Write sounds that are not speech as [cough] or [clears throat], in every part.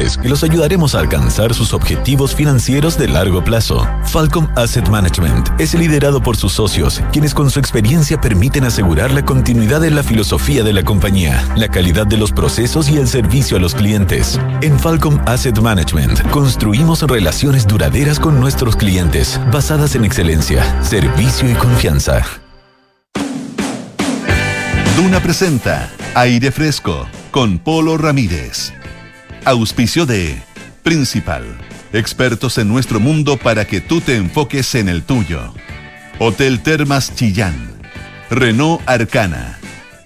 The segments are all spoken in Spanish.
clientes y los ayudaremos a alcanzar sus objetivos financieros de largo plazo. Falcom Asset Management es liderado por sus socios, quienes con su experiencia permiten asegurar la continuidad de la filosofía de la compañía, la calidad de los procesos y el servicio a los clientes. En Falcom Asset Management construimos relaciones duraderas con nuestros clientes, basadas en excelencia, servicio y confianza. Duna presenta Aire Fresco con Polo Ramírez. Auspicio de Principal, expertos en nuestro mundo para que tú te enfoques en el tuyo. Hotel Termas Chillán, Renault Arcana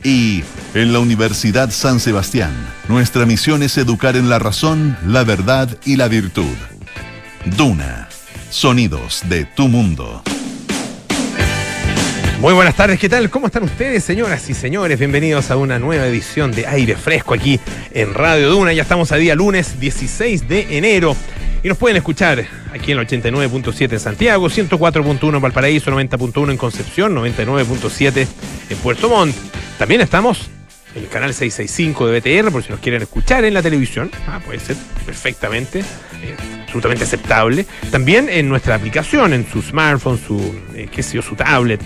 y en la Universidad San Sebastián, nuestra misión es educar en la razón, la verdad y la virtud. Duna, sonidos de tu mundo. Muy buenas tardes, ¿qué tal? ¿Cómo están ustedes, señoras y señores? Bienvenidos a una nueva edición de Aire Fresco aquí en Radio Duna. Ya estamos a día lunes 16 de enero y nos pueden escuchar aquí en el 89.7 en Santiago, 104.1 en Valparaíso, 90.1 en Concepción, 99.7 en Puerto Montt. También estamos en el canal 665 de BTR, por si nos quieren escuchar en la televisión. Ah, puede ser perfectamente, eh, absolutamente aceptable. También en nuestra aplicación, en su smartphone, su, eh, qué sé yo, su tablet,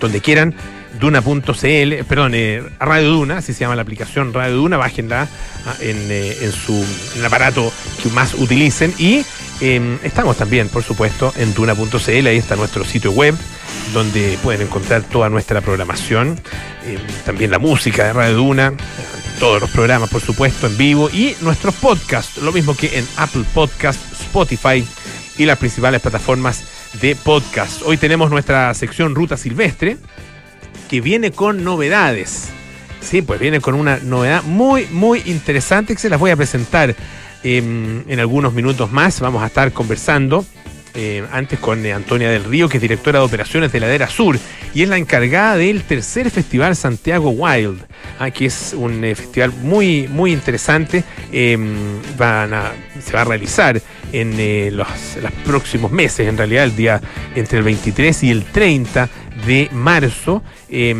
donde quieran, duna.cl, perdón, eh, Radio Duna, así se llama la aplicación Radio Duna, bájenla ah, en, eh, en su el aparato que más utilicen y eh, estamos también, por supuesto, en duna.cl, ahí está nuestro sitio web, donde pueden encontrar toda nuestra programación, eh, también la música de Radio Duna, todos los programas, por supuesto, en vivo y nuestros podcasts, lo mismo que en Apple Podcast, Spotify y las principales plataformas de podcast. Hoy tenemos nuestra sección Ruta Silvestre, que viene con novedades. Sí, pues viene con una novedad muy, muy interesante que se las voy a presentar eh, en algunos minutos más. Vamos a estar conversando eh, antes con eh, Antonia del Río, que es directora de operaciones de Ladera Sur y es la encargada del tercer festival Santiago Wild, ah, que es un eh, festival muy, muy interesante. A, se va a realizar en los, los próximos meses, en realidad, el día entre el 23 y el 30 de marzo. eh,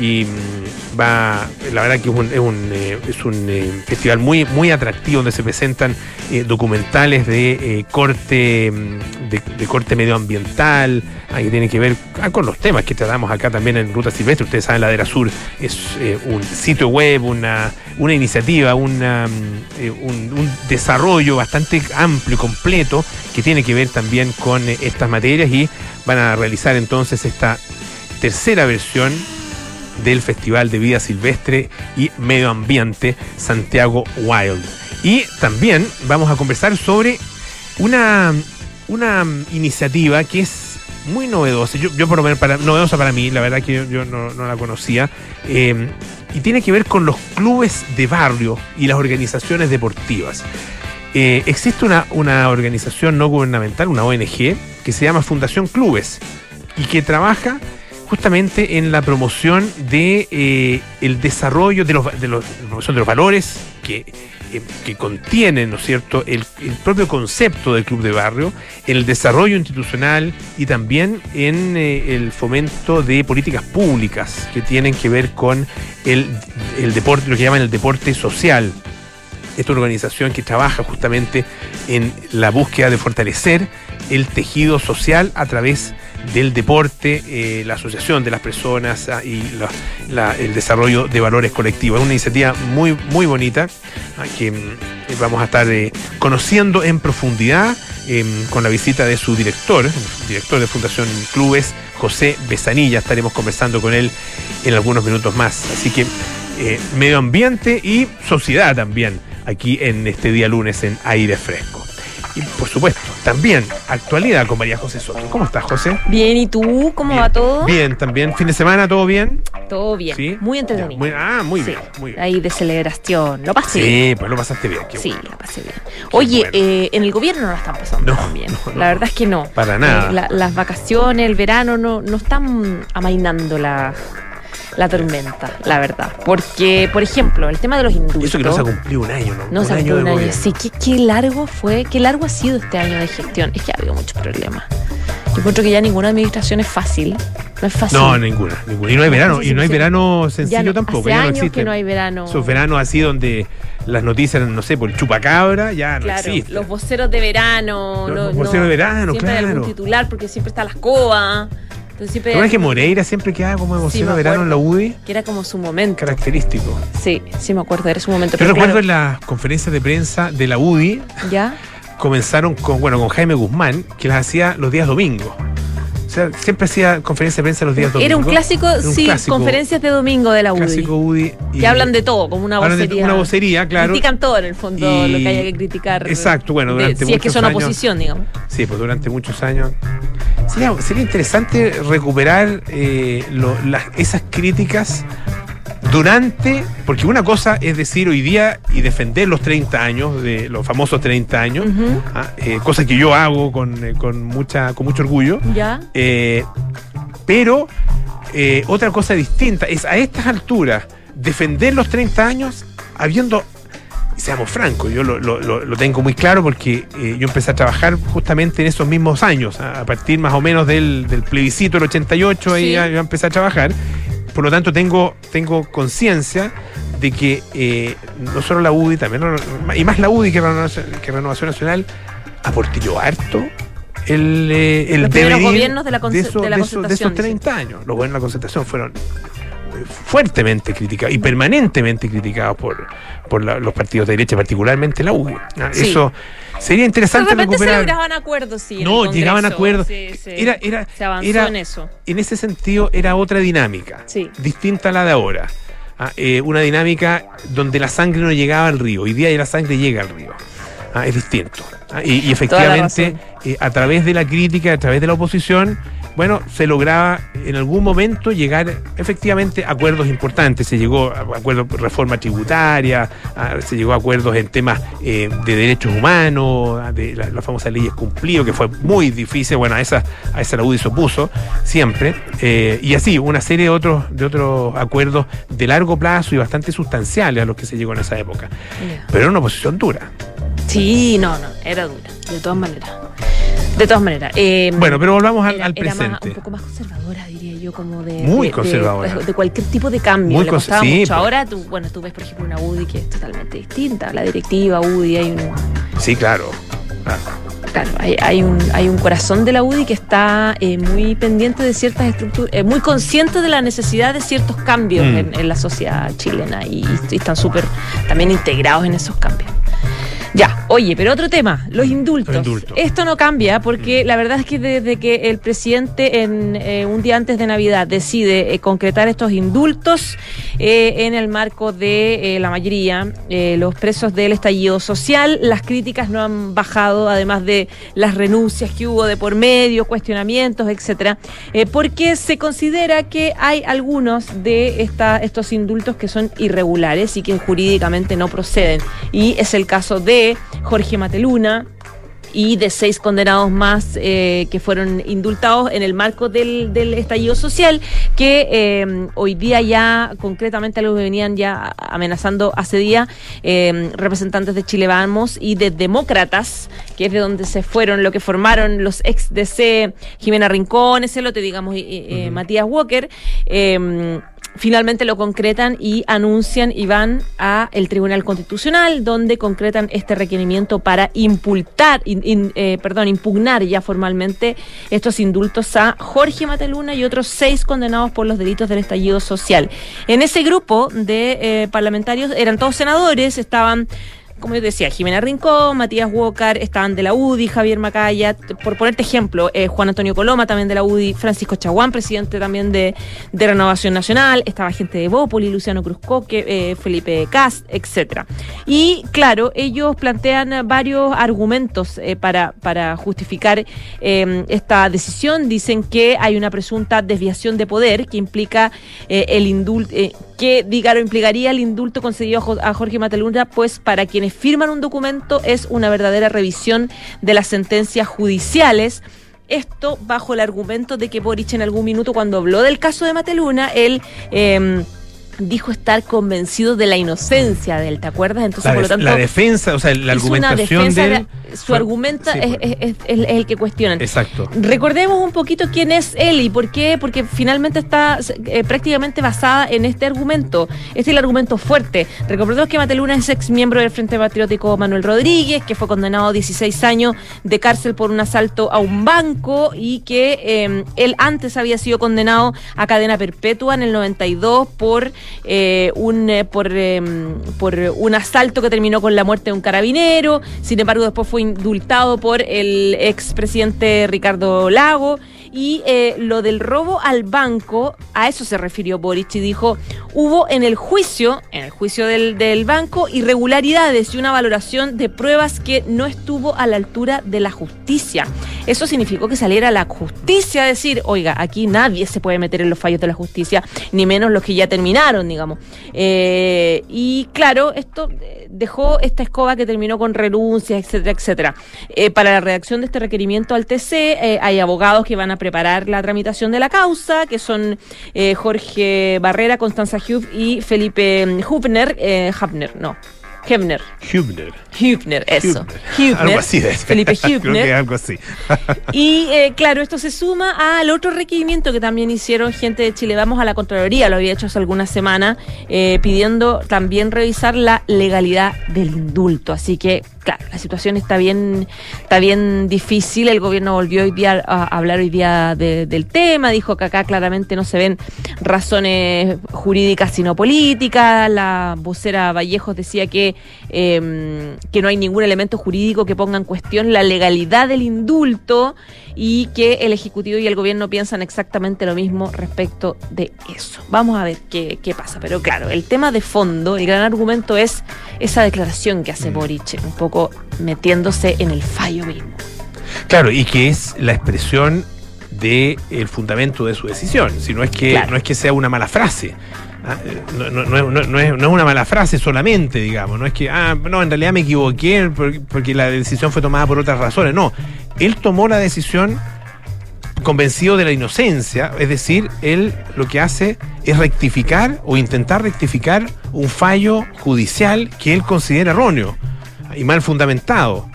y mm, va, la verdad que es un, es un, eh, es un, eh, festival muy, muy atractivo donde se presentan eh, documentales de corte mm, de, corte medioambiental, ah, que tiene que ver ah, con los temas que tratamos acá también en Ruta Silvestre. Ustedes saben, Ladera Sur es un sitio web, una, una iniciativa, mm, un, un desarrollo bastante amplio y completo que tiene que ver también con estas materias y van a realizar entonces esta tercera versión del Festival de Vida Silvestre y Medio Ambiente Santiago Wild. Y también vamos a conversar sobre una, una iniciativa que es muy novedosa, yo, por lo menos para, novedosa para mí, la verdad que yo, no la conocía, eh, y tiene que ver con los clubes de barrio y las organizaciones deportivas. Eh, existe una, una organización no gubernamental, una ONG, que se llama Fundación Clubes y que trabaja justamente en la promoción de eh, el desarrollo de los, de los, de los valores que, eh, que contienen, ¿no es cierto?, el, el propio concepto del club de barrio, en el desarrollo institucional y también en eh, el fomento de políticas públicas que tienen que ver con el, el deporte, lo que llaman el deporte social esta organización que trabaja justamente en la búsqueda de fortalecer el tejido social a través del deporte, eh, la asociación de las personas ah, y el desarrollo de valores colectivos. Es una iniciativa muy, muy bonita ah, que mm, vamos a estar eh, conociendo en profundidad eh, con la visita de su director, director de Fundación Clubes, José Besanilla. Estaremos conversando con él en algunos minutos más. Así que eh, medio ambiente y sociedad también aquí en este día lunes en aire fresco. Y por supuesto, también actualidad con María José Soto. ¿Cómo estás, José? Bien, ¿y tú? ¿Cómo Bien. va todo? Bien, también. ¿Fin de semana todo bien? Todo bien. ¿Sí? Muy Ya, entretenido. muy- ah, muy Sí. bien, muy bien. Ahí de celebración. Lo pasé bien. Sí, pues lo pasaste bien. qué Sí, bueno. la pasé bien. Oye, bueno. eh, en el gobierno no la están pasando No, tan bien. no, no. La verdad es que no. Para nada. Eh, la- las vacaciones, el verano no, no están amainando la, la tormenta, la verdad. Porque, por ejemplo, el tema de los indultos. Y eso que no se ha cumplido un año, ¿no? No se ha cumplido un año. gobierno. Sí, ¿qué, qué largo fue, qué largo ha sido este año de gestión. Es que ha habido muchos problemas. Yo encuentro que ya ninguna administración es fácil. No es fácil. No, ninguna, ninguna. Y no hay verano, y no hay verano sencillo no- tampoco. hace ya no años existe. que no hay verano. Esos veranos así donde las noticias no sé, por el chupacabra, ya no Claro, existe. los voceros de verano. Los- no- los no- voceros de verano, siempre hay algún claro. titular porque siempre está la escoba. Entonces siempre ¿Te que Moreira siempre quedaba como de Sí, verano en la. UDI? que era como su momento. Característico. Sí, sí me acuerdo, era su momento. Yo pero recuerdo claro, en las conferencias de prensa de la UDI, ¿Ya? comenzaron con, bueno, con Jaime Guzmán, que las hacía los días domingos. Sea, siempre hacía conferencias de prensa los días domingos. Era un clásico, Era un sí, clásico, conferencias de domingo de la UDI. Clásico UDI. y- Que hablan de todo, como una hablan de vocería. una vocería, claro. Critican todo en el fondo, Y- lo que haya que criticar. Exacto, bueno, de- durante Si es que muchos son años- oposición, digamos. Sí, pues durante muchos años. Sería, sería interesante recuperar eh, lo- las- esas críticas durante, porque una cosa es decir hoy día y defender los 30 años, de los famosos 30 años, ah, eh, cosa que yo hago con, eh, con, mucha, con mucho orgullo, ¿Ya? eh, pero otra cosa distinta es a estas alturas defender los 30 años habiendo, seamos francos, yo lo, lo- lo- tengo muy claro porque eh, yo empecé a trabajar justamente en esos mismos años, a, partir más o menos del, del plebiscito del 88, ahí Sí. ya, ya empecé a trabajar, por lo tanto tengo, tengo conciencia de que eh, no solo la UDI, también, y más la UDI que Renovación, que Renovación Nacional, aportó harto el, eh, el Los primeros gobiernos de la conce- eso- de la esos- de concertación, esos 30 años. Los gobiernos de la concertación fueron eh, fuertemente criticados y permanentemente criticados por, por la- los partidos de derecha, particularmente la UDI. Ah, Sí. Sería De interesante se recuperar. lograban acuerdos, sí. No, llegaban a acuerdos. Sí, sí. Era, era, se avanzó era- en eso. en ese sentido era otra dinámica, Sí. distinta a la de ahora. Ah, eh, una dinámica donde la sangre no llegaba al río. Hoy día la sangre llega al río. Ah, es distinto. Ah, y, y efectivamente, eh, a través de la crítica, a través de la oposición, bueno, se lograba en algún momento llegar efectivamente a acuerdos importantes. Se llegó a acuerdos de reforma tributaria, a- se llegó a acuerdos en temas eh, de derechos humanos, de la, la famosa leyes cumplido, que fue muy difícil. Bueno, a esa, a esa la UDI se opuso siempre. Eh, y así, una serie de otros, de otros acuerdos de largo plazo y bastante sustanciales a los que se llegó en esa época. Pero era una oposición dura. Sí, no, no, era dura, de todas maneras. De todas maneras. eh, Bueno, pero volvamos al, era, al era más- presente. un poco más conservadora, diría yo, como de. Muy de- conservadora. De, de cualquier tipo de cambio. Muy Le cons- costaba sí, mucho. Ahora, tú, bueno, tú ves, por ejemplo, una UDI que es totalmente distinta. La directiva UDI, hay un. Sí, claro. claro. Claro, hay, hay un, hay un corazón de la UDI que está eh, muy pendiente de ciertas estructuras, eh, muy consciente de la necesidad de ciertos cambios Mm. en, en la sociedad chilena y, y están súper también integrados en esos cambios. Ya, oye, pero otro tema, los indultos. Los indultos. Esto no cambia porque la verdad es que desde que el presidente en eh, un día antes de Navidad decide eh, concretar estos indultos eh, en el marco de la mayoría, los presos del estallido social, las críticas no han bajado, además de las renuncias que hubo de por medio, cuestionamientos, etcétera, porque se considera que hay algunos de esta, estos indultos que son irregulares y que jurídicamente no proceden. Y es el caso de Jorge Mateluna, y de seis condenados más eh, que fueron indultados en el marco del, del estallido social, que eh, hoy día ya concretamente algo que venían ya amenazando hace día eh, representantes de Chile Vamos y de Demócratas, que es de donde se fueron, lo que formaron los ex DC, Jimena Rincón, ese lote, digamos, y, Matías Walker. Finalmente lo concretan y anuncian y van a el Tribunal Constitucional donde concretan este requerimiento para impultar, eh, perdón, impugnar ya formalmente estos indultos a Jorge Mateluna y otros seis condenados por los delitos del estallido social. En ese grupo de eh, parlamentarios eran todos senadores, estaban como yo decía, Jimena Rincón, Matías Walker, estaban de la UDI, Javier Macaya, por ponerte ejemplo, eh, Juan Antonio Coloma también de la UDI, Francisco Chaguán, presidente también de, de Renovación Nacional, estaba gente de Bópoli, Luciano Cruzcoque, eh, Felipe Cast, etcétera. Y claro, ellos plantean varios argumentos eh, para, para justificar eh, esta decisión. Dicen que hay una presunta desviación de poder que implica el indulto, que diga implicaría el indulto concedido a Jo- a Jorge Mateluna, pues para quienes firman un documento es una verdadera revisión de las sentencias judiciales. Esto bajo el argumento de que Boric en algún minuto cuando habló del caso de Mateluna, él eh, dijo estar convencido de la inocencia de él, ¿te acuerdas? Entonces, La, por lo tanto, la defensa, o sea, la argumentación defensa de él su argumento sí, es, fue. es- es- es el que cuestionan. Exacto. Recordemos un poquito quién es él y por qué, porque finalmente está eh, prácticamente basada en este argumento. Este es el argumento fuerte. Recordemos que Mateluna es ex miembro del Frente Patriótico Manuel Rodríguez, que fue condenado a 16 años de cárcel por un asalto a un banco y que eh, él antes había sido condenado a cadena perpetua en el 92 por eh, un eh, por, eh, por un asalto que terminó con la muerte de un carabinero. Sin embargo, después fue indultado por el expresidente Ricardo Lago. Y eh, lo del robo al banco, a eso se refirió Boric y dijo, hubo en el juicio, en el juicio del, del banco, irregularidades y una valoración de pruebas que no estuvo a la altura de la justicia. Eso significó que saliera la justicia a decir, oiga, aquí nadie se puede meter en los fallos de la justicia, ni menos los que ya terminaron, digamos. Eh, y claro, esto eh, dejó esta escoba que terminó con renuncias, etcétera, etcétera. Para la redacción de este requerimiento al TC hay abogados que van a preparar la tramitación de la causa, que son eh, Jorge Barrera, Constanza Hub y Felipe Hubner, eh, Hubner, no, Hebner. Hübner. Hübner, eso. Hübner. Algo Hübner. así de [laughs] Felipe Creo que Hübner. algo así. [laughs] Y eh, claro, esto se suma al otro requerimiento que también hicieron gente de Chile. Vamos a la Contraloría, lo había hecho hace algunas semanas, eh, pidiendo también revisar la legalidad del indulto. Así que, claro, la situación está bien, está bien difícil. El gobierno volvió hoy día a hablar hoy día de- del tema, dijo que acá claramente no se ven razones jurídicas sino políticas. La vocera Vallejos decía que, eh, que no hay ningún elemento jurídico que ponga en cuestión la legalidad del indulto y que el Ejecutivo y el Gobierno piensan exactamente lo mismo respecto de eso. Vamos a ver qué, qué pasa. Pero claro, el tema de fondo, el gran argumento es esa declaración que hace Boric, un poco metiéndose en el fallo mismo. Claro, y que es la expresión del fundamento de su decisión. Si no es que, Claro. no es que sea una mala frase. Ah, No, no- no es- no- una mala frase solamente, digamos. No es que, ah, no, en realidad me equivoqué por- porque la decisión fue tomada por otras razones. No, él tomó la decisión convencido de la inocencia, es decir, él lo que hace es rectificar o intentar rectificar un fallo judicial que él considera erróneo y mal fundamentado.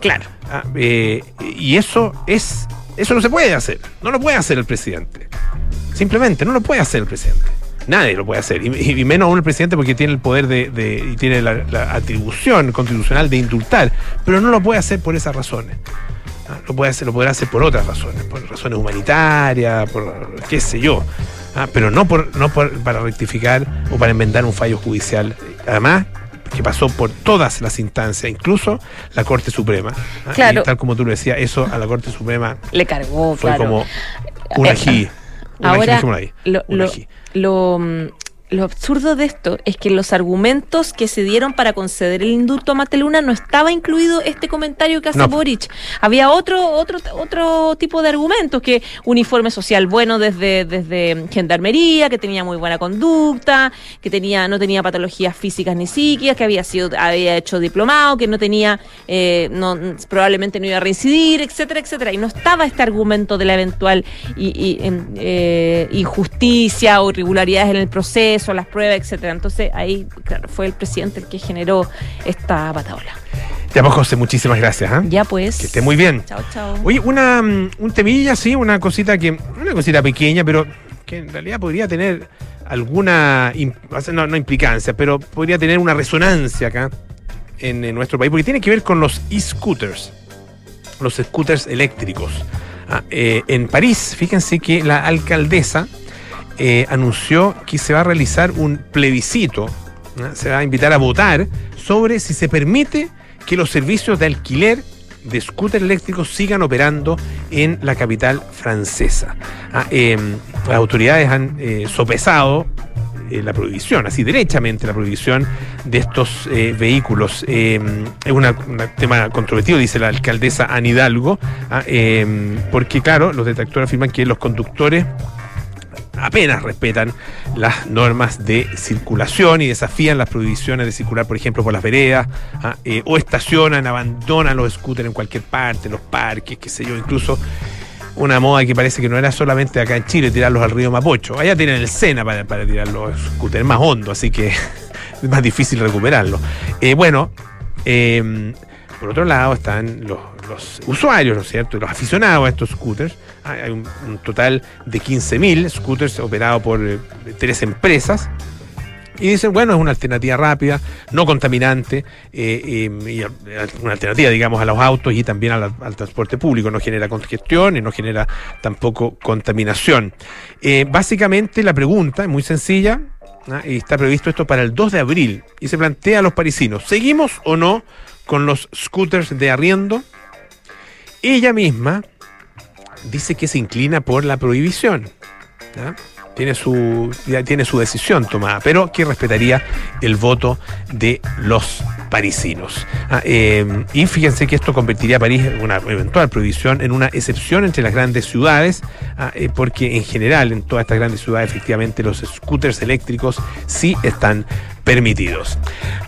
Claro. Ah, eh, y eso es. Eso no se puede hacer. No lo puede hacer el presidente. Simplemente no lo puede hacer el presidente. Nadie lo puede hacer. Y, y menos aún el presidente porque tiene el poder de, de- y tiene la, la atribución constitucional de indultar. Pero no lo puede hacer por esas razones. Ah, Lo, puede hacer, lo podrá hacer por otras razones, por razones humanitarias, por qué sé yo. Ah, pero no, por, no por- para rectificar o para enmendar un fallo judicial. Además, que pasó por todas las instancias, incluso la Corte Suprema. Ah, Claro. Y tal como tú lo decías, eso a la Corte Suprema Le cargó, fue claro. como un Eh, ají. Ají, Ahora, ahí. lo, lo, ají. lo, mm, lo absurdo de esto es que en los argumentos que se dieron para conceder el indulto a Mateluna no estaba incluido este comentario que hace No. Boric. Había otro, otro, otro tipo de argumentos, que uniforme social bueno desde, desde gendarmería, que tenía muy buena conducta, que tenía, no tenía patologías físicas ni psíquicas, que había sido, había hecho diplomado, que no tenía, eh, no, probablemente no iba a reincidir, etcétera, etcétera. Y no estaba este argumento de la eventual y, y, em, eh, injusticia o irregularidades en el proceso, las pruebas, etcétera. Entonces ahí, claro, fue el presidente el que generó esta pataola. Ya pues, José, muchísimas gracias. ¿ah? Ya pues. Que esté muy bien. Chao, chao. Oye, una, mm, un temilla, sí, una cosita que, una cosita pequeña, pero que en realidad podría tener alguna, no, no implicancia, pero podría tener una resonancia acá en, en nuestro país, porque tiene que ver con los e-scooters, los scooters eléctricos. Ah, eh, en París, fíjense que la alcaldesa eh, anunció que se va a realizar un plebiscito, se va a invitar a votar sobre si se permite que los servicios de alquiler de scooter eléctricos sigan operando en la capital francesa. Ah, eh, las autoridades han eh, sopesado eh, la prohibición, así derechamente la prohibición de estos eh, vehículos. Eh, es un tema controvertido, dice la alcaldesa Anne Hidalgo, ah, eh, porque claro, los detractores afirman que los conductores apenas respetan las normas de circulación y desafían las prohibiciones de circular, por ejemplo, por las veredas, ah, eh, o estacionan, abandonan los scooters en cualquier parte, los parques, qué sé yo, incluso una moda que parece que no era solamente acá en Chile, tirarlos al río Mapocho. Allá tienen el Sena para, para tirar los scooters, más hondo, así que [laughs] es más difícil recuperarlo. Eh, bueno, eh, por otro lado están los, usuarios, ¿no es cierto? Los aficionados a estos scooters. Hay un, total de 15.000 scooters operados por eh, tres empresas. Y dicen, bueno, es una alternativa rápida, no contaminante, eh, eh, y una alternativa, digamos, a los autos y también al, transporte público. No genera congestión y no genera tampoco contaminación. Básicamente la pregunta es muy sencilla, ¿ah? y está previsto esto para el 2 de abril, y se plantea a los parisinos, ¿seguimos o no con los scooters de arriendo? Ella misma dice que se inclina por la prohibición. Tiene su, tiene su decisión tomada, pero que respetaría el voto de los parisinos. Ah, eh, y fíjense que esto convertiría a París, una eventual prohibición, en una excepción entre las grandes ciudades, ah, eh, porque en general en todas estas grandes ciudades efectivamente los scooters eléctricos sí están permitidos.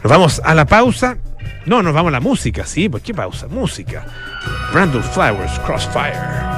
Nos vamos a la pausa. No, nos vamos a la música, sí, ¿por qué pausa? Música. Brandon Flowers, Crossfire.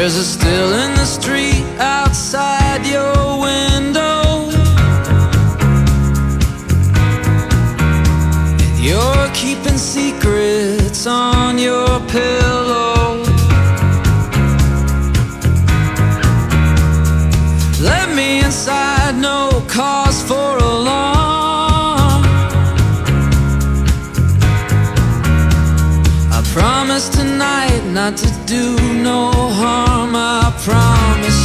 There's a still in the street outside your window. And you're keeping secrets on your pillow. Let me inside, no cause for alarm. I promise tonight not to do no harm promise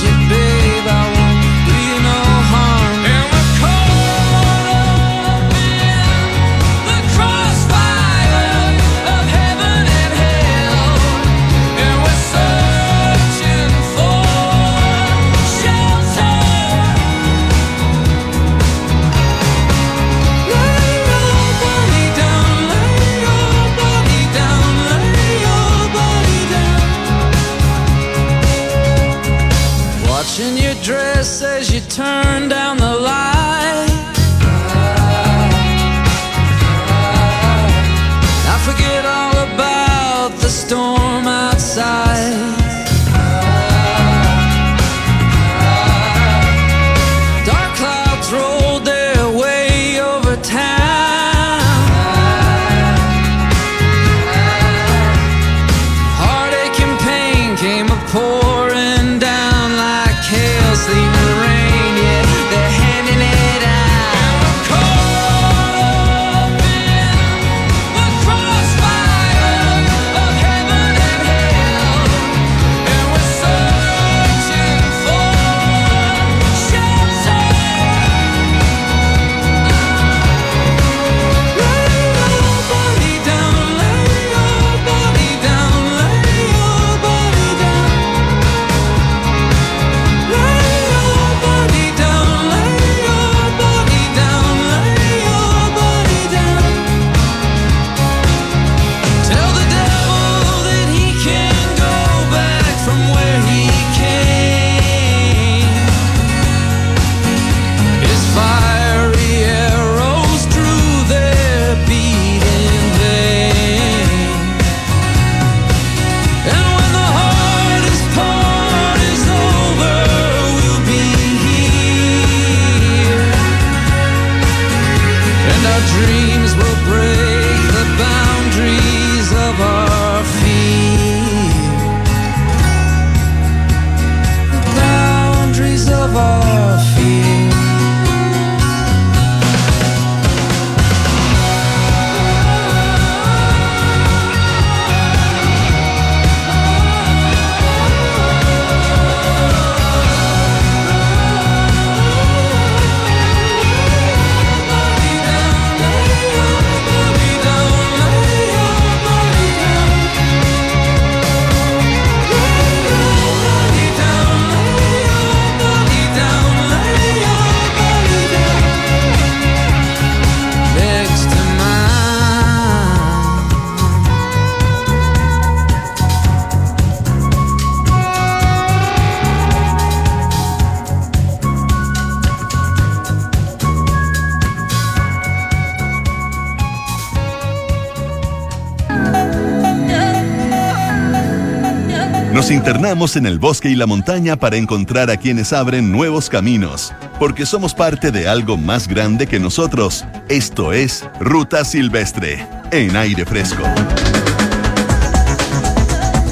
internamos en el bosque y la montaña para encontrar a quienes abren nuevos caminos, porque somos parte de algo más grande que nosotros. Esto es Ruta Silvestre, en aire fresco.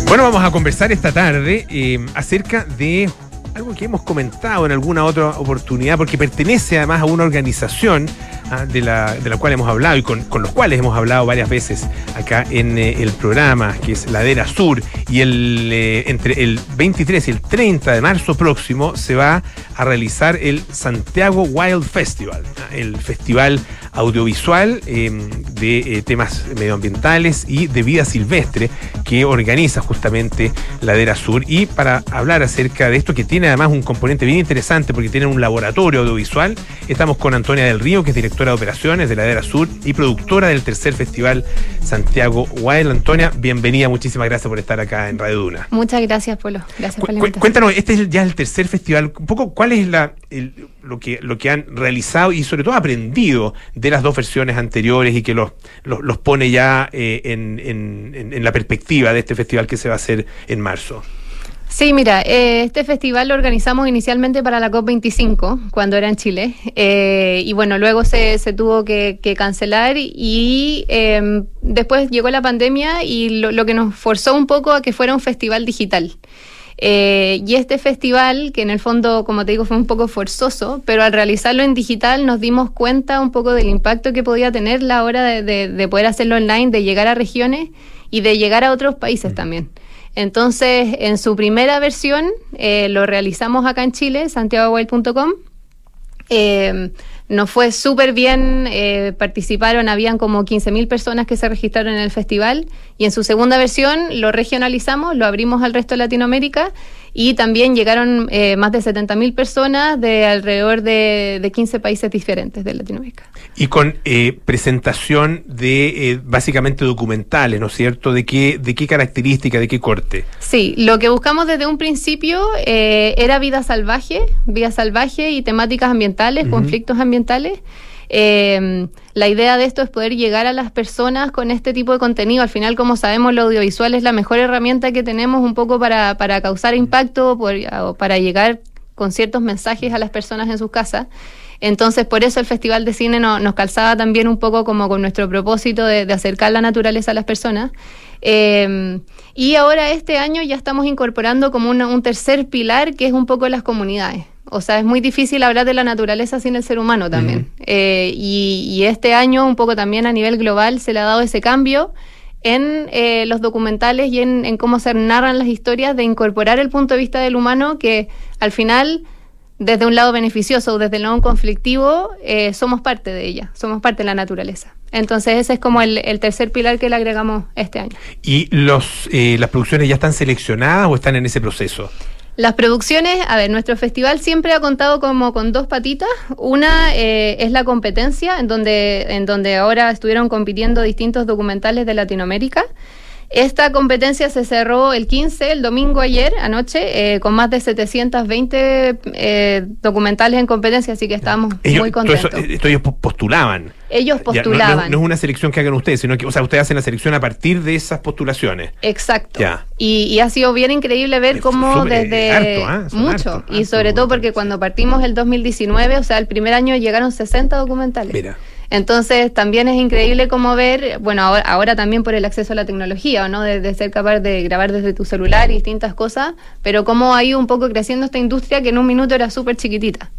Bueno, vamos a conversar esta tarde eh, acerca de algo que hemos comentado en alguna otra oportunidad, porque pertenece además a una organización ah, de, la, de la cual hemos hablado y con, con los cuales hemos hablado varias veces acá en eh, el programa, que es Ladera Sur. Y el, eh, entre el 23 y el 30 de marzo próximo se va a realizar el Santiago Wild Festival, el festival audiovisual eh, de eh, temas medioambientales y de vida silvestre que organiza justamente Ladera Sur. Y para hablar acerca de esto, que tiene además un componente bien interesante porque tiene un laboratorio audiovisual, estamos con Antonia del Río, que es directora de operaciones de Ladera Sur y productora del tercer festival Santiago Wild. Antonia, bienvenida, muchísimas gracias por estar acá en Radio Duna. Muchas gracias, Polo. Gracias por la invitación. Cuéntanos, este es ya el tercer festival. Un poco, ¿cuál es la, el- lo, que, lo que han realizado y sobre todo aprendido de las dos versiones anteriores y que los, los, los pone ya eh, en- en- en la perspectiva de este festival que se va a hacer en marzo? Sí, mira, eh, este festival lo organizamos inicialmente para la COP25, cuando era en Chile. Eh, y bueno, luego se, se tuvo que, que cancelar y eh, después llegó la pandemia y lo, lo que nos forzó un poco a que fuera un festival digital. Eh, y este festival, que en el fondo, como te digo, fue un poco forzoso, pero al realizarlo en digital nos dimos cuenta un poco del impacto que podía tener la hora de, de- de poder hacerlo online, de llegar a regiones y de llegar a otros países también. Entonces, en su primera versión, eh, lo realizamos acá en Chile, santiagowild.com. Eh, nos fue súper bien, eh, participaron, habían como 15.000 personas que se registraron en el festival y en su segunda versión lo regionalizamos, lo abrimos al resto de Latinoamérica y también llegaron eh, más de 70.000 personas de alrededor de, de 15 países diferentes de Latinoamérica. Y con eh, presentación de eh, básicamente documentales, ¿no es cierto? ¿De qué, ¿De qué característica, de qué corte? Sí, lo que buscamos desde un principio eh, era vida salvaje, vida salvaje y temáticas ambientales, conflictos ambientales. Eh, la idea de esto es poder llegar a las personas con este tipo de contenido. Al final, como sabemos, lo audiovisual es la mejor herramienta que tenemos un poco para, para causar impacto, por- o para llegar con ciertos mensajes a las personas en sus casas. Entonces, por eso el Festival de Cine no- nos calzaba también un poco como con nuestro propósito de, de acercar la naturaleza a las personas. Eh, y ahora este año ya estamos incorporando como una- un tercer pilar que es un poco las comunidades. O sea, es muy difícil hablar de la naturaleza sin el ser humano también. Eh, y, y este año un poco también a nivel global se le ha dado ese cambio en eh, los documentales y en, en cómo se narran las historias de incorporar el punto de vista del humano que al final desde un lado beneficioso o desde el lado conflictivo, eh, somos parte de ella, somos parte de la naturaleza. Entonces ese es como el, el tercer pilar que le agregamos este año. ¿Y los, eh, las producciones ya están seleccionadas o están en ese proceso? Las producciones, a ver, nuestro festival siempre ha contado como con dos patitas. Una eh, es la competencia, en donde, en donde ahora estuvieron compitiendo distintos documentales de Latinoamérica. Esta competencia se cerró el 15, el domingo ayer, anoche, eh, con más de 720 eh, documentales en competencia, así que estamos Ellos, muy eso, contentos. eh, esto ellos po- postulaban. Ellos Ya, no- no- postulaban. no, es una selección que hagan ustedes, sino que, o sea, ustedes hacen la selección a partir de esas postulaciones. Exacto. Ya. Y, y ha sido bien increíble ver cómo súper, desde eh, harto. Son mucho. harto, y harto sobre todo porque cuando partimos el 2019, o sea, el primer año llegaron 60 documentales. Mira. Entonces también es increíble como ver, bueno, ahora, ahora también por el acceso a la tecnología, ¿no? De, ser capaz de grabar desde tu celular y distintas cosas, pero cómo ha ido un poco creciendo esta industria que en un minuto era súper chiquitita.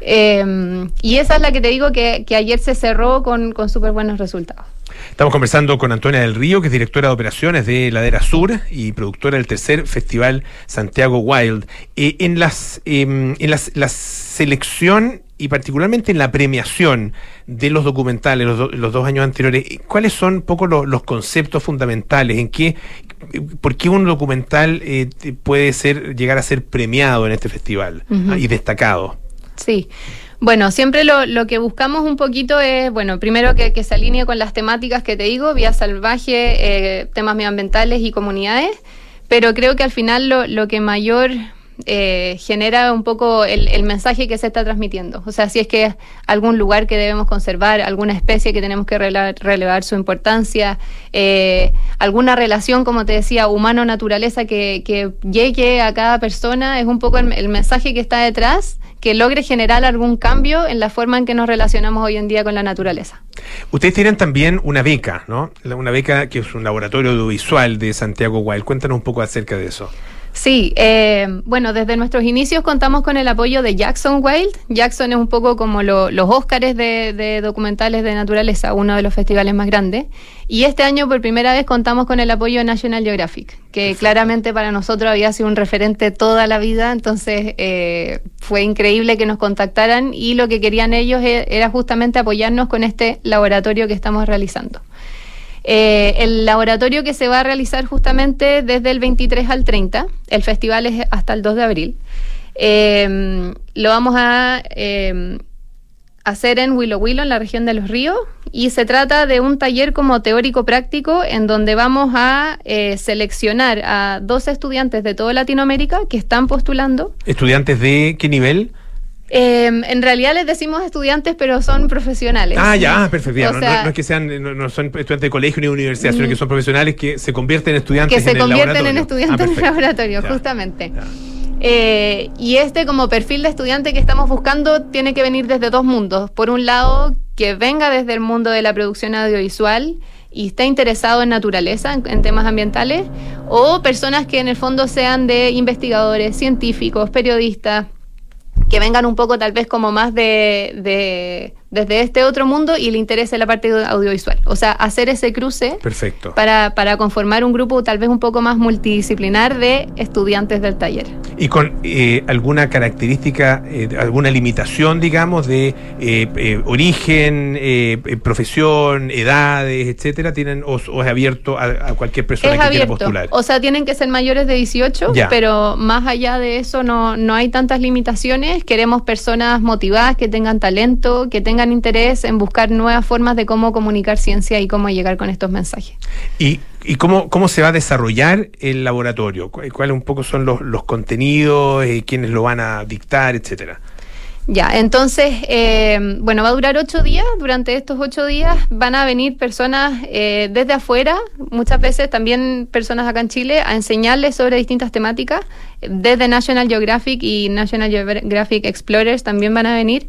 Eh, y esa es la que te digo que, ayer se cerró con, con súper buenos resultados. Estamos conversando con Antonia del Río, que es directora de operaciones de Ladera Sur y productora del tercer Festival Santiago Wild. Eh, en las, em, en las, la selección y particularmente en la premiación de los documentales, los, do- los dos años anteriores, ¿cuáles son un poco lo- los conceptos fundamentales? ¿En qué, ¿Por qué un documental eh, puede ser, llegar a ser premiado en este festival ah, y destacado? Sí. Bueno, siempre lo, lo que buscamos un poquito es, bueno, primero que, que se alinee con las temáticas que te digo, vía salvaje, eh, temas medioambientales y comunidades, pero creo que al final lo, lo que mayor eh, genera un poco el, el mensaje que se está transmitiendo. O sea, si es que es algún lugar que debemos conservar, alguna especie que tenemos que relevar su importancia, eh, alguna relación, como te decía, humano-naturaleza que, que llegue a cada persona, es un poco el, mensaje que está detrás, que logre generar algún cambio en la forma en que nos relacionamos hoy en día con la naturaleza. Ustedes tienen también una beca, ¿no? Una beca que es un laboratorio audiovisual de Santiago Wild. Cuéntanos un poco acerca de eso. Sí, eh, bueno, desde nuestros inicios contamos con el apoyo de Jackson Wild. Jackson es un poco como lo- los Óscares de, de documentales de naturaleza, uno de los festivales más grandes. Y este año por primera vez contamos con el apoyo de National Geographic, que claramente para nosotros había sido un referente toda la vida, entonces eh, fue increíble que nos contactaran y lo que querían ellos e- era justamente apoyarnos con este laboratorio que estamos realizando. Eh, el laboratorio que se va a realizar justamente desde el 23 al 30, el festival es hasta el 2 de abril, eh, lo vamos a eh, hacer en Willow Willow, en la región de los ríos, y se trata de un taller como teórico práctico en donde vamos a seleccionar a dos estudiantes de toda Latinoamérica que están postulando. ¿Estudiantes de qué nivel? Eh, en realidad les decimos estudiantes, pero son profesionales. Ah, ya, ah, perfecto. ya. O no, sea, no- no es que sean, no, no son estudiantes de colegio ni universidad, sino que son profesionales que se convierten en estudiantes que se en el convierten en laboratorio. estudiantes Ah, en el laboratorio, Ya, justamente. ya. Eh, y este como perfil de estudiante que estamos buscando tiene que venir desde dos mundos. Por un lado, que venga desde el mundo de la producción audiovisual y esté interesado en naturaleza, en, en temas ambientales, o personas que en el fondo sean de investigadores, científicos, periodistas, que vengan un poco tal vez como más de, de- desde este otro mundo y le interese la parte audiovisual. O sea, hacer ese cruce Perfecto. para, para conformar un grupo tal vez un poco más multidisciplinar de estudiantes del taller. ¿Y con eh, alguna característica, eh, alguna limitación, digamos, de eh, eh, origen, eh, eh, profesión, edades, etcétera? ¿Tienen, o, o es abierto a, a cualquier persona es que quiera abierto, postular? o sea, tienen que ser mayores de 18, Ya. pero más allá de eso no, no hay tantas limitaciones. Queremos personas motivadas, que tengan talento, que tengan interés en buscar nuevas formas de cómo comunicar ciencia y cómo llegar con estos mensajes. ¿Y, y cómo, cómo se va a desarrollar el laboratorio? ¿Cu- ¿Cuáles un poco son los, los contenidos, eh, quiénes lo van a dictar, etcétera? Ya, entonces, eh, bueno, va a durar ocho días. Durante estos ocho días van a venir personas eh, desde afuera, muchas veces también personas acá en Chile, a enseñarles sobre distintas temáticas. Desde National Geographic y National Geographic Explorers también van a venir.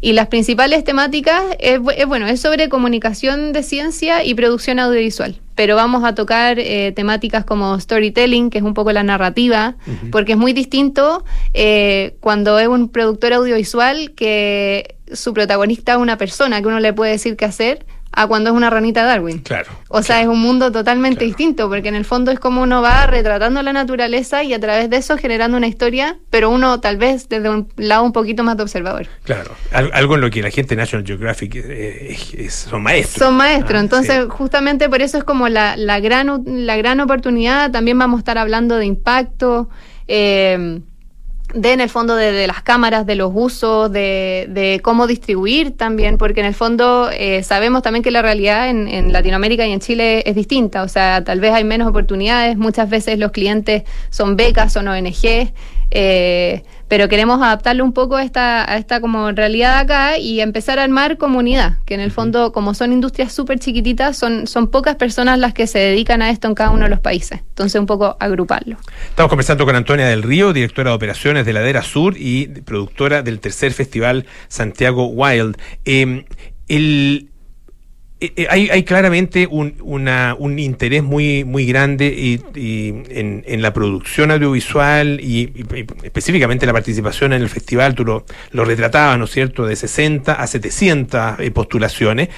Y las principales temáticas es, es, bueno, es sobre comunicación de ciencia y producción audiovisual. Pero vamos a tocar eh, temáticas como storytelling, que es un poco la narrativa, porque es muy distinto eh, cuando es un productor audiovisual que su protagonista es una persona que uno le puede decir qué hacer, a cuando es una ranita Darwin. Claro. O sea, es un mundo totalmente Claro. distinto, porque en el fondo es como uno va retratando la naturaleza y a través de eso generando una historia, pero uno tal vez desde un lado un poquito más de observador. Claro, Al- algo en lo que la gente de National Geographic eh, es- es- son maestros. Son maestros, Ah, entonces sí. justamente por eso es como la, la, gran, la gran oportunidad. También vamos a estar hablando de impacto, eh, de en el fondo de, de las cámaras, de los usos, de, de cómo distribuir también, porque en el fondo eh, sabemos también que la realidad en, Latinoamérica y en Chile es distinta, o sea, tal vez hay menos oportunidades, muchas veces los clientes son becas, son ONG, eh, pero queremos adaptarlo un poco a esta, a esta como realidad acá y empezar a armar comunidad, que en el fondo, como son industrias súper chiquititas, son, son pocas personas las que se dedican a esto en cada uno de los países. Entonces, un poco agruparlo. Estamos conversando con Antonia del Río, directora de operaciones de Ladera Sur y productora del tercer festival Santiago Wild. Eh, el, eh, eh, hay, hay claramente un, una- un interés muy, muy grande y, en, en la producción audiovisual y, específicamente la participación en el festival, tú lo, lo retratabas, ¿no es cierto?, de 60 a 700 eh, postulaciones.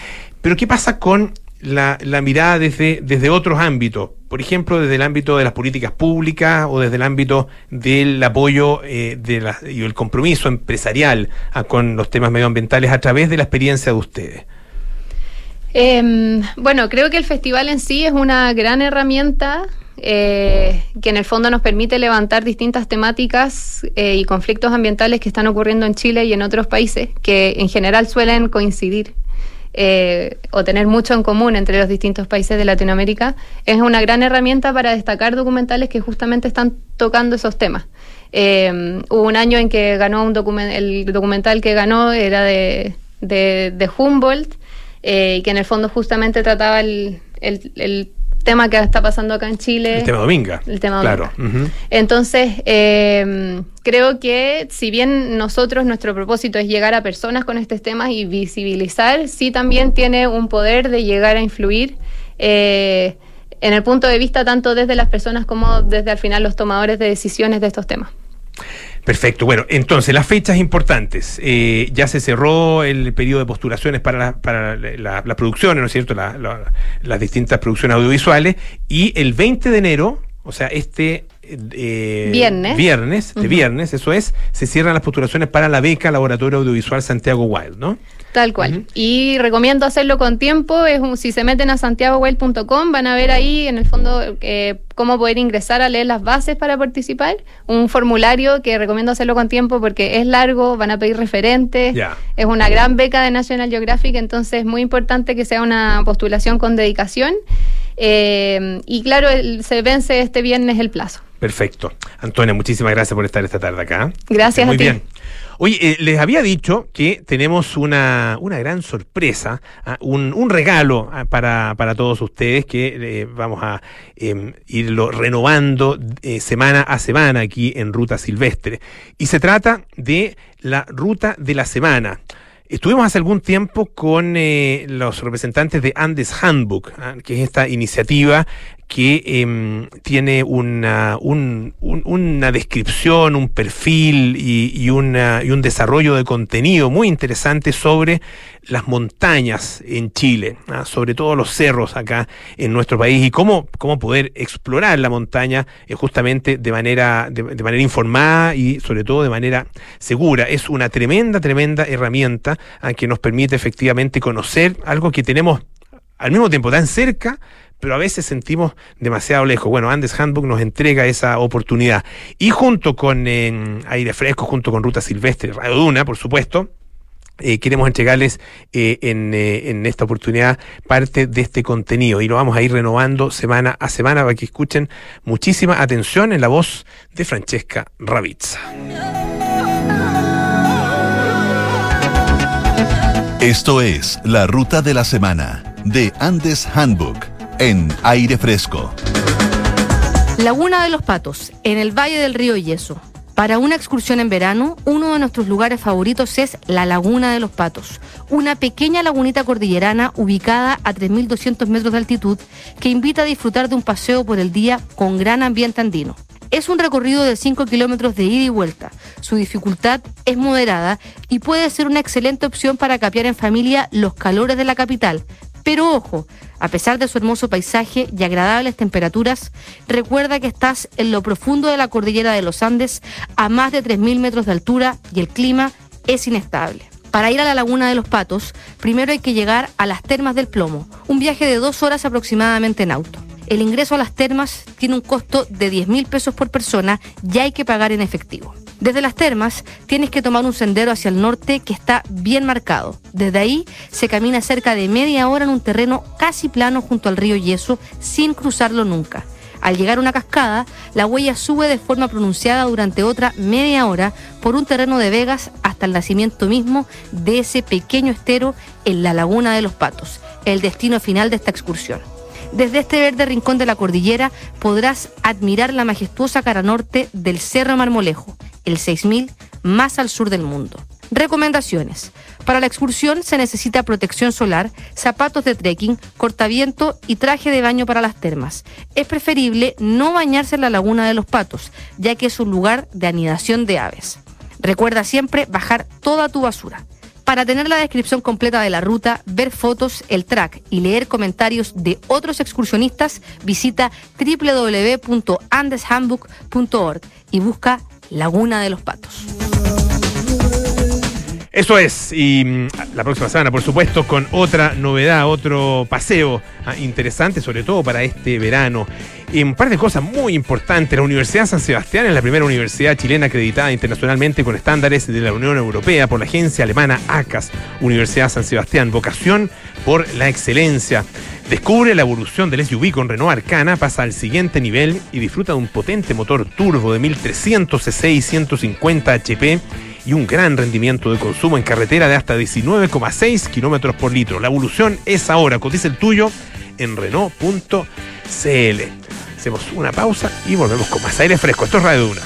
Pero ¿qué pasa con la, mirada desde, desde otros ámbitos? Por ejemplo, desde el ámbito de las políticas públicas o desde el ámbito del apoyo eh, de la- y el compromiso empresarial ah, con los temas medioambientales a través de la experiencia de ustedes. Eh, bueno, creo que el festival en sí es una gran herramienta eh, que en el fondo nos permite levantar distintas temáticas eh, y conflictos ambientales que están ocurriendo en Chile y en otros países, que en general suelen coincidir eh, o tener mucho en común entre los distintos países de Latinoamérica. Es una gran herramienta para destacar documentales que justamente están tocando esos temas. Eh, hubo un año en que ganó un documental, el documental que ganó era de, de Humboldt, eh, que en el fondo justamente trataba el, el- el tema que está pasando acá en Chile. El tema Dominga. El tema Claro. Dominga. ujú. Entonces, eh, creo que si bien nosotros, nuestro propósito es llegar a personas con estos temas y visibilizar, sí también tiene un poder de llegar a influir eh, en el punto de vista tanto desde las personas como desde al final los tomadores de decisiones de estos temas. Perfecto. Bueno, entonces, las fechas importantes. Eh, ya se cerró el periodo de postulaciones para, la- para la- las producciones, ¿no es cierto? La- la- las distintas producciones audiovisuales. Y el 20 de enero, o sea, este... eh, Viernes. Viernes, este viernes, eso es, se cierran las postulaciones para la beca Laboratorio Audiovisual Santiago Wild, ¿no? Tal cual. Y recomiendo hacerlo con tiempo. Es un- si se meten a santiagowell.com van a ver ahí en el fondo eh, cómo poder ingresar a leer las bases para participar. Un formulario que recomiendo hacerlo con tiempo porque es largo, van a pedir referentes. Es una gran beca de National Geographic, entonces es muy importante que sea una postulación con dedicación. Eh, y claro, el- se vence este viernes el plazo. Perfecto. Antonia, muchísimas gracias por estar esta tarde acá. Gracias Muy a ti. bien. Oye, eh, les había dicho que tenemos una, una gran sorpresa, ah, un, un regalo ah, para, para todos ustedes que eh, vamos a eh, irlo renovando eh, semana a semana aquí en Ruta Silvestre. Y se trata de la Ruta de la Semana. Estuvimos hace algún tiempo con eh, los representantes de Andes Handbook, ah, que es esta iniciativa que em, tiene una, un- un- una descripción, un perfil y, una- y un desarrollo de contenido muy interesante sobre las montañas en Chile, ah, sobre todo los cerros acá en nuestro país y cómo, cómo poder explorar la montaña eh, justamente de manera, de, manera informada y sobre todo de manera segura. Es una tremenda, tremenda herramienta ah, que nos permite efectivamente conocer algo que tenemos al mismo tiempo tan cerca, pero a veces sentimos demasiado lejos. Bueno, Andes Handbook nos entrega esa oportunidad. Y junto con Aire Fresco, junto con Ruta Silvestre, Radio Duna, por supuesto, eh, queremos entregarles eh, en, eh, en esta oportunidad parte de este contenido y lo vamos a ir renovando semana a semana para que escuchen muchísima atención en la voz de Francesca Ravizza. Esto es La Ruta de la Semana de Andes Handbook en aire fresco. Laguna de los Patos, en el Valle del Río Yeso. Para una excursión en verano, uno de nuestros lugares favoritos es la Laguna de los Patos, una pequeña lagunita cordillerana ubicada a 3.200 metros de altitud que invita a disfrutar de un paseo por el día con gran ambiente andino. Es un recorrido de 5 kilómetros de ida y vuelta. Su dificultad es moderada y puede ser una excelente opción para capear en familia los calores de la capital. Pero ojo, a pesar de su hermoso paisaje y agradables temperaturas, recuerda que estás en lo profundo de la cordillera de los Andes, a más de 3.000 metros de altura y el clima es inestable. Para ir a la Laguna de los Patos, primero hay que llegar a las Termas del Plomo, un viaje de dos horas aproximadamente en auto. El ingreso a las termas tiene un costo de 10 mil pesos por persona y hay que pagar en efectivo. Desde las termas tienes que tomar un sendero hacia el norte que está bien marcado. Desde ahí se camina cerca de media hora en un terreno casi plano junto al río Yeso sin cruzarlo nunca. Al llegar a una cascada, la huella sube de forma pronunciada durante otra media hora por un terreno de vegas hasta el nacimiento mismo de ese pequeño estero en la Laguna de los Patos, el destino final de esta excursión. Desde este verde rincón de la cordillera podrás admirar la majestuosa cara norte del Cerro Marmolejo, el 6000 más al sur del mundo. Recomendaciones. Para la excursión se necesita protección solar, zapatos de trekking, cortaviento y traje de baño para las termas. Es preferible no bañarse en la laguna de los patos, ya que es un lugar de anidación de aves. Recuerda siempre bajar toda tu basura. Para tener la descripción completa de la ruta, ver fotos, el track y leer comentarios de otros excursionistas, visita www.andeshandbook.org y busca Laguna de los Patos. Eso es, y mm, la próxima semana, por supuesto, con otra novedad, otro paseo ah, interesante, sobre todo para este verano. Y un par de cosas muy importantes. La Universidad San Sebastián es la primera universidad chilena acreditada internacionalmente con estándares de la Unión Europea por la agencia alemana ACAS, Universidad San Sebastián, vocación por la excelencia. Descubre la evolución del SUV con Renault Arcana, pasa al siguiente nivel y disfruta de un potente motor turbo de 1300 cc y 150 HP y un gran rendimiento de consumo en carretera de hasta 19,6 kilómetros por litro. La evolución es ahora. Cotiza el tuyo en Renault.cl. Hacemos una pausa y volvemos con más aire fresco. Esto es Radio Duna.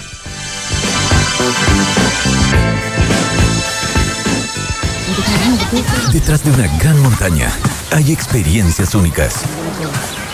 Detrás de una gran montaña hay experiencias únicas.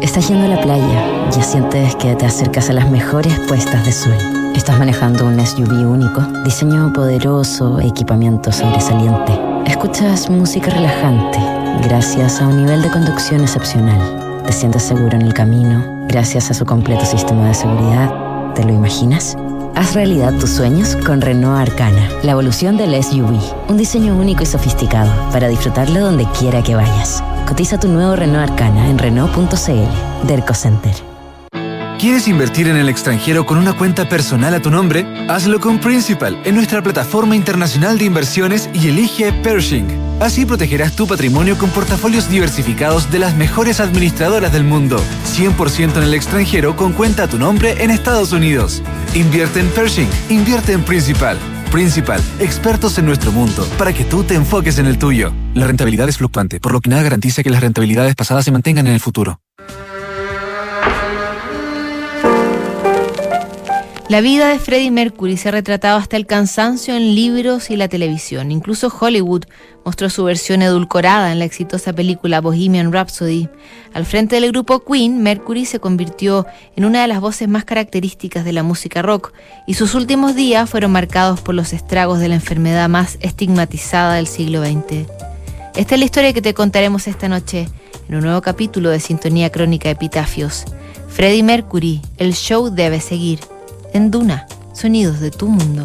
Estás yendo a la playa, ya sientes que te acercas a las mejores puestas de sol. Estás manejando un SUV único, diseño poderoso, equipamiento sobresaliente. Escuchas música relajante, gracias a un nivel de conducción excepcional. Te sientes seguro en el camino, gracias a su completo sistema de seguridad. ¿Te lo imaginas? Haz realidad tus sueños con Renault Arcana, la evolución del SUV. Un diseño único y sofisticado para disfrutarlo donde quiera que vayas. Cotiza tu nuevo Renault Arcana en Renault.cl. Derco Center. ¿Quieres invertir en el extranjero con una cuenta personal a tu nombre? Hazlo con Principal en nuestra plataforma internacional de inversiones y elige Pershing. Así protegerás tu patrimonio con portafolios diversificados de las mejores administradoras del mundo. 100% en el extranjero con cuenta a tu nombre en Estados Unidos. Invierte en Pershing. Invierte en Principal. Principal, expertos en nuestro mundo, para que tú te enfoques en el tuyo. La rentabilidad es fluctuante, por lo que nada garantiza que las rentabilidades pasadas se mantengan en el futuro. La vida de Freddie Mercury se ha retratado hasta el cansancio en libros y la televisión. Incluso Hollywood mostró su versión edulcorada en la exitosa película Bohemian Rhapsody. Al frente del grupo Queen, Mercury se convirtió en una de las voces más características de la música rock y sus últimos días fueron marcados por los estragos de la enfermedad más estigmatizada del siglo XX. Esta es la historia que te contaremos esta noche en un nuevo capítulo de Sintonía Crónica Epitafios. Freddie Mercury, el show debe seguir en Duna, sonidos de tu mundo.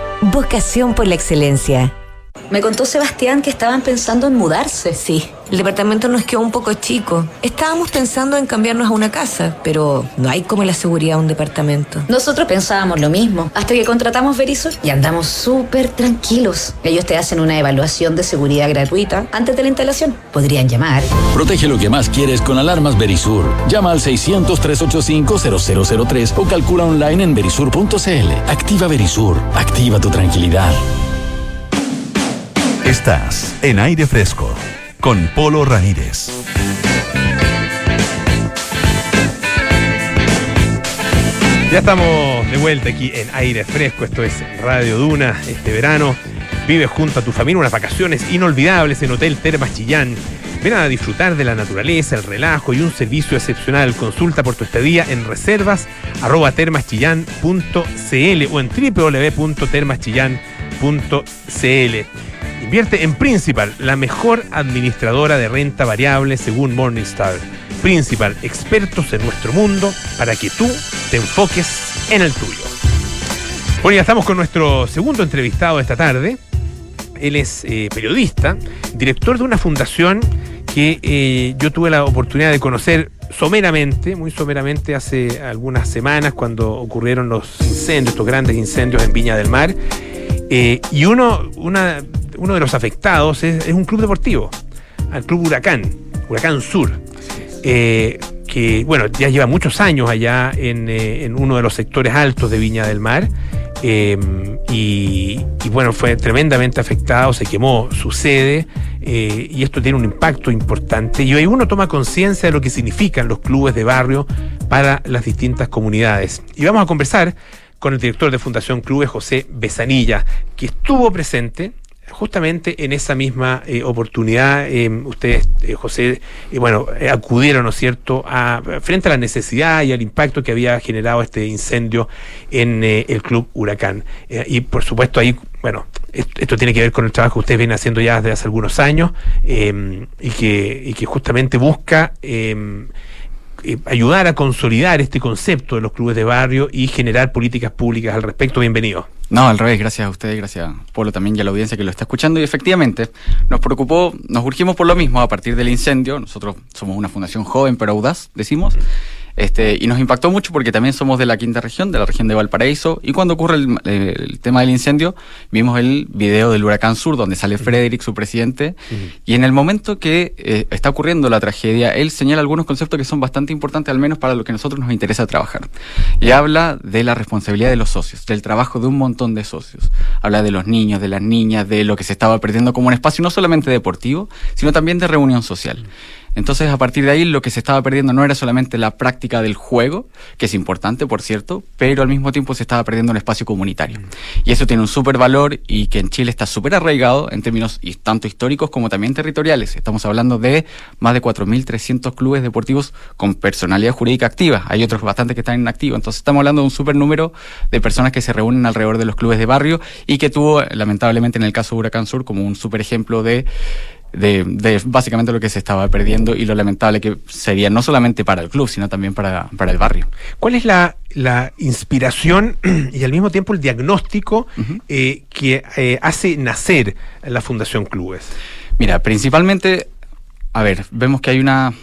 Vocación por la excelencia. Me contó Sebastián que estaban pensando en mudarse. Sí, el departamento nos quedó un poco chico. Estábamos pensando en cambiarnos a una casa, pero no hay como la seguridad de un departamento. Nosotros pensábamos lo mismo, hasta que contratamos Verisur y andamos súper tranquilos. Ellos te hacen una evaluación de seguridad gratuita antes de la instalación. Podrían llamar. Protege lo que más quieres con alarmas Verisur. Llama al 600-385-0003 o calcula online en verisur.cl. Activa Verisur. Activa tu tranquilidad. Estás en aire fresco con Polo Ramírez. Ya estamos de vuelta aquí en aire fresco. Esto es Radio Duna este verano. Vive junto a tu familia unas vacaciones inolvidables en Hotel Termas Chillán. Ven a disfrutar de la naturaleza, el relajo y un servicio excepcional. Consulta por tu estadía en reservas arroba o en www.termaschillán.cl. Invierte en Principal, la mejor administradora de renta variable según Morningstar. Principal, expertos en nuestro mundo para que tú te enfoques en el tuyo. Bueno, ya estamos con nuestro segundo entrevistado esta tarde. Él es eh, periodista, director de una fundación que eh, yo tuve la oportunidad de conocer someramente, muy someramente, hace algunas semanas cuando ocurrieron los incendios, estos grandes incendios en Viña del Mar. Eh, y uno, una, uno de los afectados es, un club deportivo, al Club Huracán, Huracán Sur. Eh, que bueno, ya lleva muchos años allá en, eh, en uno de los sectores altos de Viña del Mar. y, bueno, fue tremendamente afectado, se quemó su sede y esto tiene un impacto importante. Y hoy uno toma conciencia de lo que significan los clubes de barrio para las distintas comunidades. Y vamos a conversar con el director de Fundación Clubes, José Besanilla, que estuvo presente justamente en esa misma eh, oportunidad, eh, ustedes, eh, José, eh, bueno, acudieron, ¿no es cierto?, frente a la necesidad y al impacto que había generado este incendio en el Club Huracán. Y por supuesto ahí, bueno, esto, esto tiene que ver con el trabajo que ustedes vienen haciendo ya desde hace algunos años eh, y, que, y que justamente busca... eh, ayudar a consolidar este concepto de los clubes de barrio y generar políticas públicas al respecto. Bienvenido. No, al revés, gracias a ustedes, gracias Polo también y a la audiencia que lo está escuchando. Y efectivamente, nos preocupó, nos urgimos por lo mismo a partir del incendio. Nosotros somos una fundación joven pero audaz, decimos. Este, y nos impactó mucho porque también somos de la quinta región, de la región de Valparaíso. Y cuando ocurre el, el tema del incendio, vimos el video del huracán sur, donde sale Frederick, su presidente. Y en el momento que eh, está ocurriendo la tragedia, él señala algunos conceptos que son bastante importantes, al menos para lo que a nosotros nos interesa trabajar. Y habla de la responsabilidad de los socios, del trabajo de un montón de socios. Habla de los niños, de las niñas, de lo que se estaba perdiendo como un espacio no solamente deportivo, sino también de reunión social. Entonces, a partir de ahí, lo que se estaba perdiendo no era solamente la práctica del juego, que es importante, por cierto, pero al mismo tiempo se estaba perdiendo un espacio comunitario. Y eso tiene un súper valor y que en Chile está súper arraigado en términos tanto históricos como también territoriales. Estamos hablando de más de 4.300 clubes deportivos con personalidad jurídica activa. Hay otros bastantes que están inactivos. Entonces, estamos hablando de un súper número de personas que se reúnen alrededor de los clubes de barrio y que tuvo, lamentablemente, en el caso de Huracán Sur, como un súper ejemplo de de, de básicamente lo que se estaba perdiendo y lo lamentable que sería no solamente para el club, sino también para, para el barrio. ¿Cuál es la, la inspiración [clears throat] y al mismo tiempo el diagnóstico eh, que eh, hace nacer la Fundación Clubes? Mira, principalmente, a ver, vemos que hay una,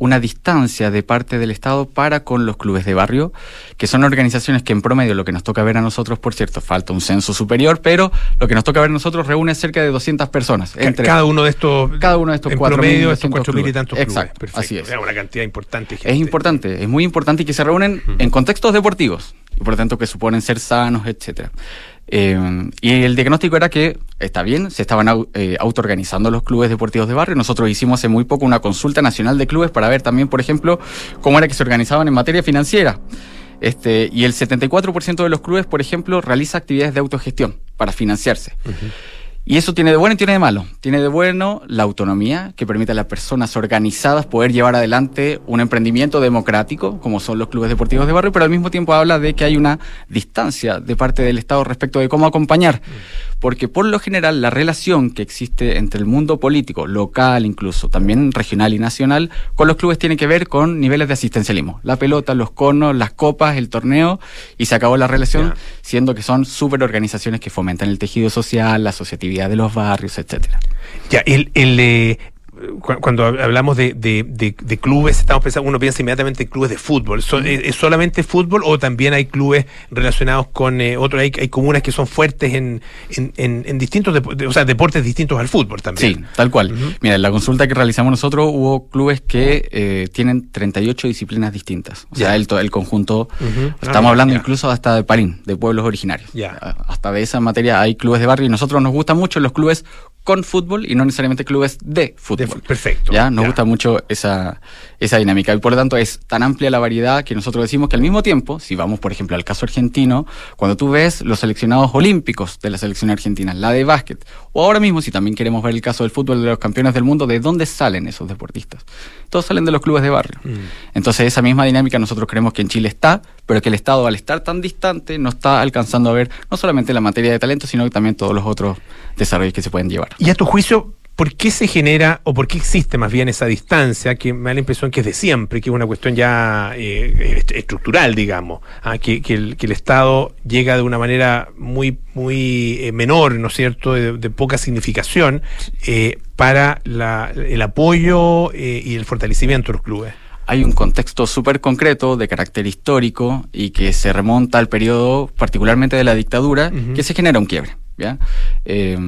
una distancia de parte del Estado para con los clubes de barrio, que son organizaciones que en promedio lo que nos toca ver a nosotros, por cierto, falta un censo superior, pero lo que nos toca ver a nosotros reúne cerca de 200 personas. Ca- cada uno de estos, cada uno de estos en 4.000, promedio, estos 200 cuatro mil y clubes. tantos Exacto, clubes. Perfecto. así es. Sea, una cantidad importante. gente. Es importante, es muy importante y que se reúnen en contextos deportivos y por lo tanto que suponen ser sanos, etcétera. Eh, y el diagnóstico era que está bien, se estaban eh, autoorganizando los clubes deportivos de barrio. Nosotros hicimos hace muy poco una consulta nacional de clubes para ver también, por ejemplo, cómo era que se organizaban en materia financiera. Este, y el 74% de los clubes, por ejemplo, realiza actividades de autogestión para financiarse. Y eso tiene de bueno y tiene de malo. Tiene de bueno la autonomía, que permite a las personas organizadas poder llevar adelante un emprendimiento democrático, como son los clubes deportivos de barrio, pero al mismo tiempo habla de que hay una distancia de parte del Estado respecto de cómo acompañar. Porque por lo general la relación que existe entre el mundo político, local incluso, también regional y nacional, con los clubes tiene que ver con niveles de asistencialismo. La pelota, los conos, las copas, el torneo, y se acabó la relación, siendo que son súper organizaciones que fomentan el tejido social, la asociatividad de los barrios, etcétera. Ya, el, el, eh, cuando hablamos de, de- de- de clubes, estamos pensando, uno piensa inmediatamente en clubes de fútbol. So- ¿Es solamente fútbol o también hay clubes relacionados con eh, otros? Hay, hay comunas que son fuertes en, en, en- en distintos, o sea, deportes distintos al fútbol también. Sí, tal cual. Mira, en la consulta que realizamos nosotros hubo clubes que eh, tienen 38 disciplinas distintas. O sea, el, el conjunto, Ujú. estamos Ah, hablando incluso hasta de Parín, de pueblos originarios. Ya. A- Hasta de esa materia hay clubes de barrio y nosotros nos gustan mucho los clubes con fútbol y no necesariamente clubes de fútbol. Perfecto. Ya, nos Ya. gusta mucho esa, esa dinámica. Y por lo tanto es tan amplia la variedad que nosotros decimos que al mismo tiempo, si vamos por ejemplo al caso argentino, cuando tú ves los seleccionados olímpicos de la selección argentina, la de básquet, o ahora mismo si también queremos ver el caso del fútbol de los campeones del mundo, ¿de dónde salen esos deportistas? Todos salen de los clubes de barrio. Entonces esa misma dinámica nosotros creemos que en Chile está, pero que el Estado al estar tan distante no está alcanzando a ver no solamente la materia de talento, sino que también todos los otros desarrollos que se pueden llevar. Y a tu juicio, ¿por qué se genera o por qué existe más bien esa distancia que me da la impresión que es de siempre, que es una cuestión ya eh, est- estructural, digamos, ah, que, que el, que el Estado llega de una manera muy, muy eh, menor, ¿no es cierto?, de, de poca significación, eh, para la- el apoyo y el fortalecimiento de los clubes. hay un contexto súper concreto de carácter histórico y que se remonta al periodo particularmente de la dictadura, que se genera un quiebre. ¿Ya? Eh,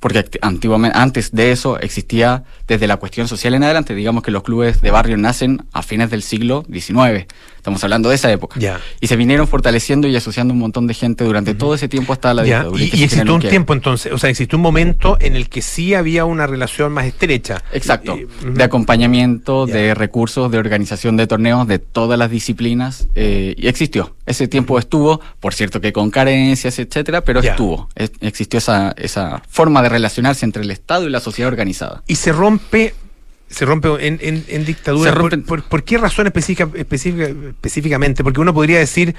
porque antiguamente, antes de eso existía desde la cuestión social en adelante, digamos que los clubes de barrio nacen a fines del siglo XIX, estamos hablando de esa época, y se vinieron fortaleciendo y asociando un montón de gente durante todo ese tiempo hasta la dictadura. Y, y existió un tiempo entonces, o sea, existió un momento en el que sí había una relación más estrecha. Exacto, de acompañamiento, de recursos, de organización de torneos, de todas las disciplinas, eh, y existió. Ese tiempo estuvo, por cierto que con carencias, etcétera, pero estuvo. Es- existió esa, esa forma de relacionarse entre el Estado y la sociedad organizada. Y se rompe, se rompe en, en- en dictadura. ¿Por, rompen- por, por qué razón específica, específica- específicamente? Porque uno podría decir,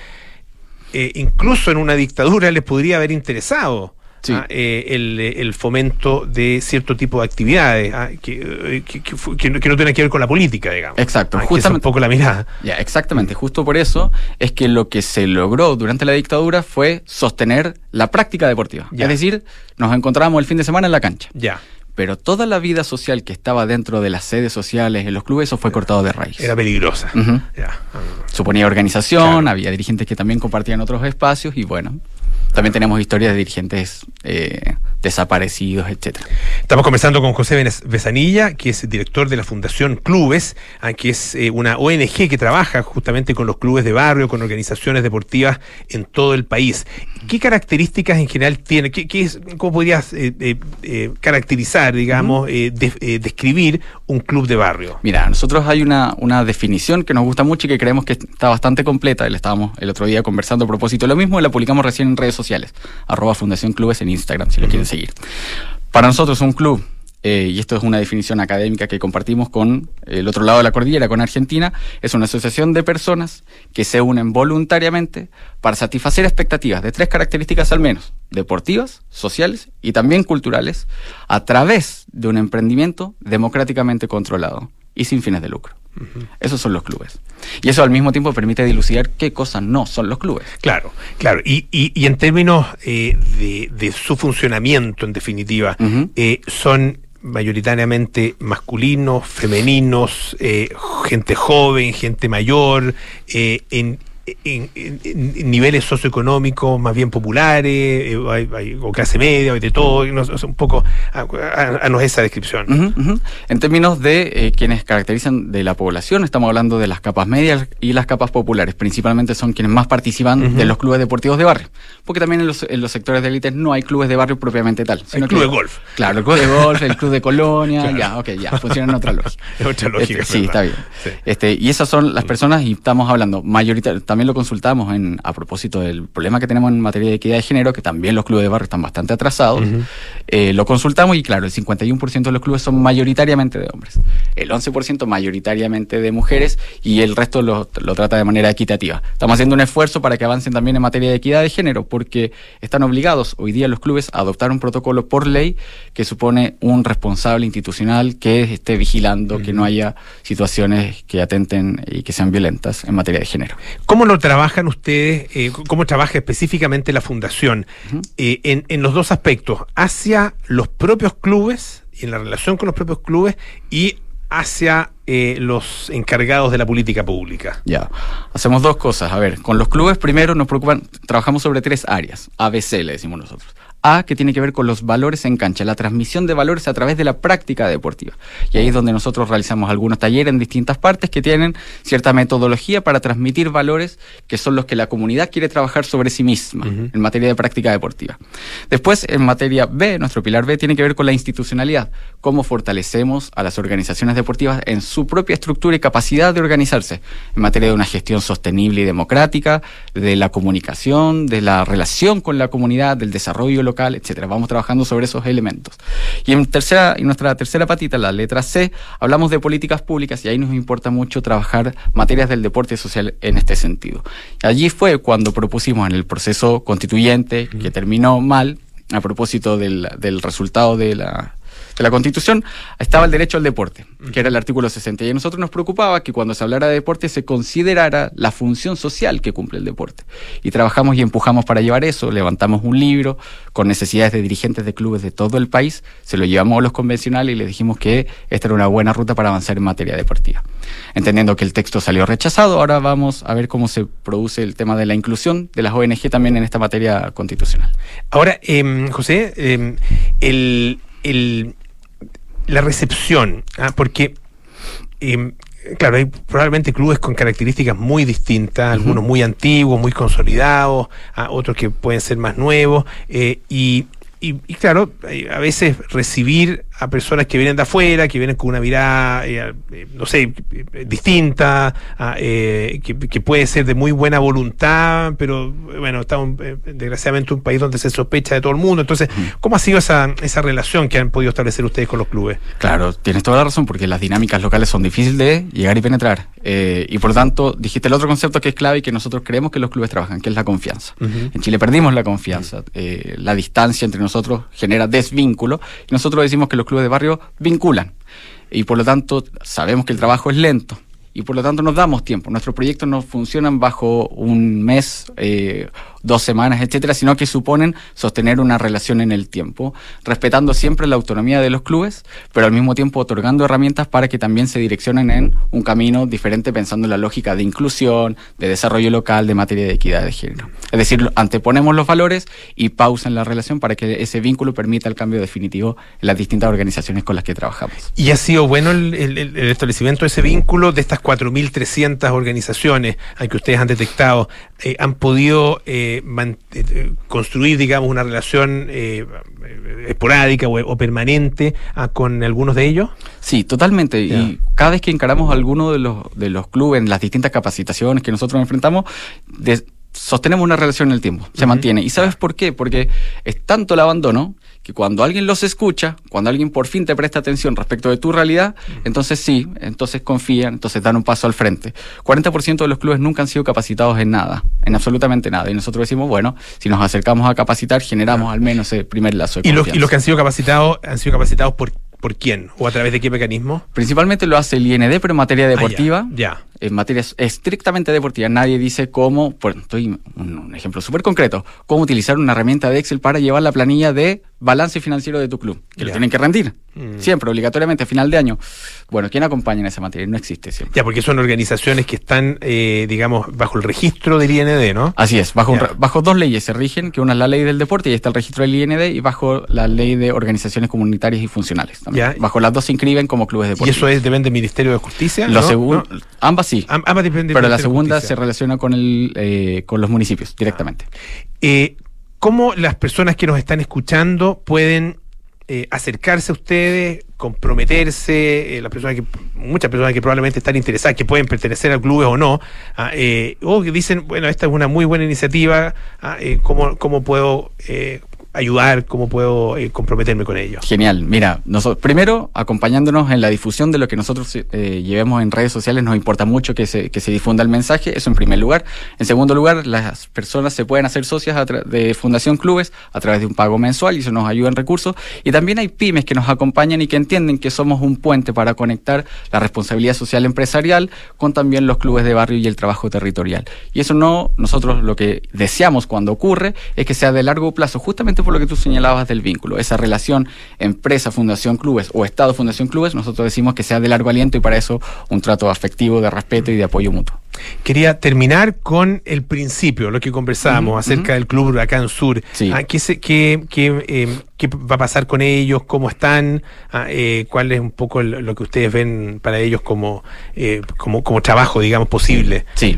eh, incluso en una dictadura les podría haber interesado. Ah, eh, el, el fomento de cierto tipo de actividades ah, que, eh, que, que fu- que no, que no tienen que ver con la política, digamos. Exacto, Ah, que es un justamente. poco la mirada. Ya, exactamente. Justo por eso es que lo que se logró durante la dictadura fue sostener la práctica deportiva. Ya. Es decir, nos encontrábamos el fin de semana en la cancha. Ya. Pero toda la vida social que estaba dentro de las sedes sociales, en los clubes, eso fue cortado de raíz. Era peligrosa. Ya. Suponía organización, había dirigentes que también compartían otros espacios y bueno, también tenemos historias de dirigentes eh, desaparecidos, etcétera. Estamos conversando con José Besanilla, que es director de la Fundación Clubes, que es eh, una ONG que trabaja justamente con los clubes de barrio, con organizaciones deportivas en todo el país. ¿Qué características en general tiene? ¿Qué, qué es, ¿Cómo podrías eh, eh, caracterizar, digamos, eh, de- describir un club de barrio? Mira, nosotros hay una, una definición que nos gusta mucho y que creemos que está bastante completa. La estábamos el otro día conversando a propósito lo mismo y la publicamos recién en redes sociales. Arroba Fundación Clubes en Instagram, si lo quieren seguir. Para nosotros un club, eh, y esto es una definición académica que compartimos con el otro lado de la cordillera, con Argentina, es una asociación de personas que se unen voluntariamente para satisfacer expectativas de tres características al menos, deportivas, sociales y también culturales, a través de un emprendimiento democráticamente controlado y sin fines de lucro. Esos son los clubes. Y eso al mismo tiempo permite dilucidar qué cosas no son los clubes. Claro, claro. Y, y, y en términos eh, de, de su funcionamiento, en definitiva, eh, son mayoritariamente masculinos, femeninos, eh, gente joven, gente mayor, eh, en, en- en- en niveles socioeconómicos más bien populares, eh, hay- hay- o clase media, hay de todo, y no un poco, a, a- a- nos esa descripción. En términos de eh, quienes caracterizan de la población, estamos hablando de las capas medias y las capas populares. Principalmente son quienes más participan de los clubes deportivos de barrio. Porque también en los, en los sectores de élite no hay clubes de barrio propiamente tal. sino club que- de golf. Claro, el club de golf, el club de colonia, Claro. ya, ok, ya, funciona en otra lógica. Es [laughs] otra lógica, Este, es sí, está bien. Sí. Este, y esas son las personas, y estamos hablando mayoritariamente, también lo consultamos en, a propósito del problema que tenemos en materia de equidad de género, que también los clubes de barrio están bastante atrasados. Eh, lo consultamos y claro, el 51% de los clubes son mayoritariamente de hombres, el 11% mayoritariamente de mujeres y el resto lo, lo trata de manera equitativa. Estamos haciendo un esfuerzo para que avancen también en materia de equidad de género, porque están obligados hoy día los clubes a adoptar un protocolo por ley que supone un responsable institucional que esté vigilando que no haya situaciones que atenten y que sean violentas en materia de género. ¿Cómo lo trabajan ustedes? eh, ¿Cómo trabaja específicamente la fundación eh, en, en los dos aspectos? Hacia los propios clubes y en la relación con los propios clubes y hacia eh, los encargados de la política pública. Ya, hacemos dos cosas. A ver, con los clubes primero nos preocupan, trabajamos sobre tres áreas, ABC le decimos nosotros. A, que tiene que ver con los valores en cancha, la transmisión de valores a través de la práctica deportiva. Y ahí es donde nosotros realizamos algunos talleres en distintas partes que tienen cierta metodología para transmitir valores que son los que la comunidad quiere trabajar sobre sí misma en materia de práctica deportiva. Después, en materia B, nuestro pilar B tiene que ver con la institucionalidad, cómo fortalecemos a las organizaciones deportivas en su propia estructura y capacidad de organizarse en materia de una gestión sostenible y democrática, de la comunicación, de la relación con la comunidad, del desarrollo local, etcétera. Vamos trabajando sobre esos elementos. Y en tercera, en nuestra tercera patita, la letra C, hablamos de políticas públicas y ahí nos importa mucho trabajar materias del deporte social en este sentido. Allí fue cuando propusimos en el proceso constituyente, que terminó mal, a propósito del, del resultado de la de la Constitución estaba el derecho al deporte, que era el artículo 60. Y a nosotros nos preocupaba que cuando se hablara de deporte se considerara la función social que cumple el deporte. Y trabajamos y empujamos para llevar eso, levantamos un libro con necesidades de dirigentes de clubes de todo el país, se lo llevamos a los convencionales y les dijimos que esta era una buena ruta para avanzar en materia deportiva. Entendiendo que el texto salió rechazado, ahora vamos a ver cómo se produce el tema de la inclusión de las ONG también en esta materia constitucional. Ahora, em, José, em, el, el- la recepción, ah, porque, em, claro, hay probablemente clubes con características muy distintas, algunos muy antiguos, muy consolidados, ah, otros que pueden ser más nuevos, eh, y, y- y claro, eh, a veces recibir a personas que vienen de afuera, que vienen con una mirada, eh, eh, no sé, eh, distinta, ah, eh, que, que puede ser de muy buena voluntad, pero bueno, estamos eh, desgraciadamente un país donde se sospecha de todo el mundo. Entonces, ¿cómo ha sido esa, esa relación que han podido establecer ustedes con los clubes? Claro, tienes toda la razón, porque las dinámicas locales son difíciles de llegar y penetrar. Y por lo tanto, dijiste el otro concepto que es clave y que nosotros creemos que los clubes trabajan, que es la confianza. En Chile perdimos la confianza. La distancia entre nosotros genera desvínculo. Y nosotros decimos que los clubes de barrio vinculan. Y por lo tanto, sabemos que el trabajo es lento. Y por lo tanto nos damos tiempo. Nuestros proyectos no funcionan bajo un mes, eh, dos semanas, etcétera, sino que suponen sostener una relación en el tiempo, respetando siempre la autonomía de los clubes, pero al mismo tiempo otorgando herramientas para que también se direccionen en un camino diferente, pensando en la lógica de inclusión, de desarrollo local, de materia de equidad de género. Es decir, anteponemos los valores y pausa en la relación para que ese vínculo permita el cambio definitivo en las distintas organizaciones con las que trabajamos. Y ha sido bueno el, el- establecimiento de ese vínculo de estas 4.300 organizaciones que ustedes han detectado. Eh, ¿Han podido eh, eh, construir, digamos, una relación eh, esporádica o, o permanente ah, con algunos de ellos? Sí, totalmente. Y cada vez que encaramos alguno de los, de los clubes en las distintas capacitaciones que nosotros enfrentamos, de- sostenemos una relación en el tiempo, se mantiene. ¿Y sabes por qué? Porque es tanto el abandono que cuando alguien los escucha, cuando alguien por fin te presta atención respecto de tu realidad, entonces sí, entonces confían, entonces dan un paso al frente. 40% de los clubes nunca han sido capacitados en nada, en absolutamente nada. Y nosotros decimos, bueno, si nos acercamos a capacitar, generamos al menos ese primer lazo de ¿Y los, y los que han sido capacitados, han sido capacitados por, por quién? ¿O a través de qué mecanismo? Principalmente lo hace el IND, pero en materia Ah, ya, deportiva. ya. En materia estrictamente deportiva. Nadie dice cómo, por, estoy un, ejemplo súper concreto, cómo utilizar una herramienta de Excel para llevar la planilla de balance financiero de tu club. Que lo Ya. tienen que rendir. Mm. Siempre, obligatoriamente, a final de año. Bueno, ¿quién acompaña en esa materia? No existe siempre. Ya, porque son organizaciones que están, eh, digamos, bajo el registro del IND, ¿no? Así es, bajo, un bajo dos leyes se rigen, que una es la ley del deporte y está el registro del IND, y bajo la ley de organizaciones comunitarias y funcionales también. Bajo las dos se inscriben como clubes ¿Y deportivos. eso es, depende del Ministerio de Justicia? Lo ¿no? segun- ¿No? Ambas sí. Am- ambas dependen Pero la segunda Justicia. se relaciona con el eh, con los municipios directamente. Eh, ¿Cómo las personas que nos están escuchando pueden eh, acercarse a ustedes, comprometerse, eh, las personas que, muchas personas que probablemente están interesadas, que pueden pertenecer a clubes o no, ah, eh, o que dicen, bueno, esta es una muy buena iniciativa, ah, ¿cómo, cómo puedo ayudar, cómo puedo eh, comprometerme con ellos? Genial. Mira, nosotros, primero, acompañándonos en la difusión de lo que nosotros eh, llevemos en redes sociales, nos importa mucho que se, que se difunda el mensaje, eso en primer lugar. En segundo lugar, las personas se pueden hacer socias de Fundación Clubes a través de un pago mensual y eso nos ayuda en recursos. Y también hay pymes que nos acompañan y que entienden que somos un puente para conectar la responsabilidad social empresarial con también los clubes de barrio y el trabajo territorial. Y eso no, nosotros lo que deseamos cuando ocurre es que sea de largo plazo, justamente por lo que tú señalabas del vínculo, esa relación empresa, fundación, clubes o Estado, fundación, clubes, nosotros decimos que sea de largo aliento y para eso un trato afectivo, de respeto y de apoyo mutuo. Quería terminar con el principio, lo que conversábamos acerca del Club Huracán Sur. Sí. Ah, ¿qué, se- qué- qué, eh, qué va a pasar con ellos? ¿Cómo están? Ah, eh, ¿Cuál es un poco el- lo que ustedes ven para ellos como, eh, como, como trabajo, digamos, posible? Sí.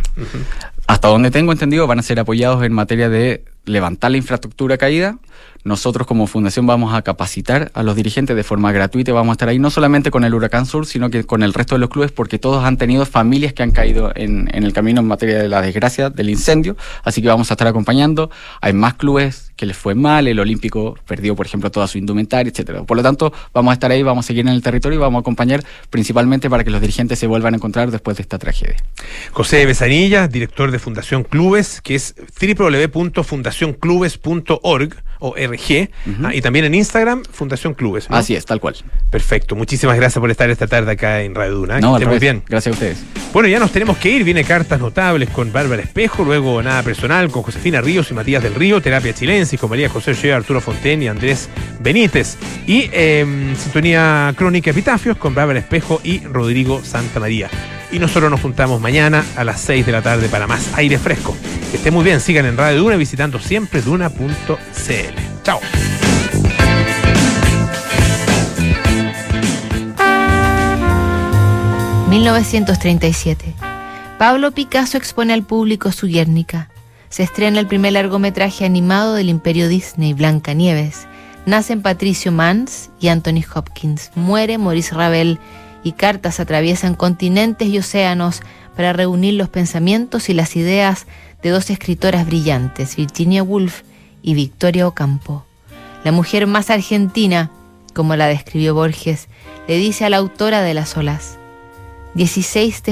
Hasta donde tengo entendido, van a ser apoyados en materia de levantar la infraestructura caída. Nosotros como fundación vamos a capacitar a los dirigentes de forma gratuita vamos a estar ahí no solamente con el Huracán Sur, sino que con el resto de los clubes, porque todos han tenido familias que han caído en, en el camino en materia de la desgracia del incendio. Así que vamos a estar acompañando. Hay más clubes que les fue mal, el Olímpico perdió, por ejemplo, toda su indumentaria, etcétera. Por lo tanto, vamos a estar ahí, vamos a seguir en el territorio y vamos a acompañar principalmente para que los dirigentes se vuelvan a encontrar después de esta tragedia. José Besanilla, director de Fundación Clubes, que es fundacionclubes.org o RG, ah, y también en Instagram, Fundación Clubes. ¿no? Así es, tal cual. Perfecto. Muchísimas gracias por estar esta tarde acá en Radio Duna. Que No, muy bien. Gracias a ustedes. Bueno, ya nos tenemos que ir. Viene cartas notables con Bárbara Espejo, luego nada personal con Josefina Ríos y Matías del Río, terapia chilensis con María José Ochoa, Arturo Fonten y Andrés Benítez. Y eh, sintonía crónica epitafios con Bárbara Espejo y Rodrigo Santa María. Y nosotros nos juntamos mañana a las 6 de la tarde para más aire fresco. Que esté muy bien, sigan en Radio Duna visitando siempre duna.cl. Chao. Chao. 1937. Pablo Picasso expone al público su Guernica. Se estrena el primer largometraje animado del imperio Disney, Blancanieves. Nacen Patricio Mans y Anthony Hopkins. Muere Maurice Ravel y cartas atraviesan continentes y océanos para reunir los pensamientos y las ideas de dos escritoras brillantes, Virginia Woolf y Victoria Ocampo. La mujer más argentina, como la describió Borges, le dice a la autora de las olas, 16 de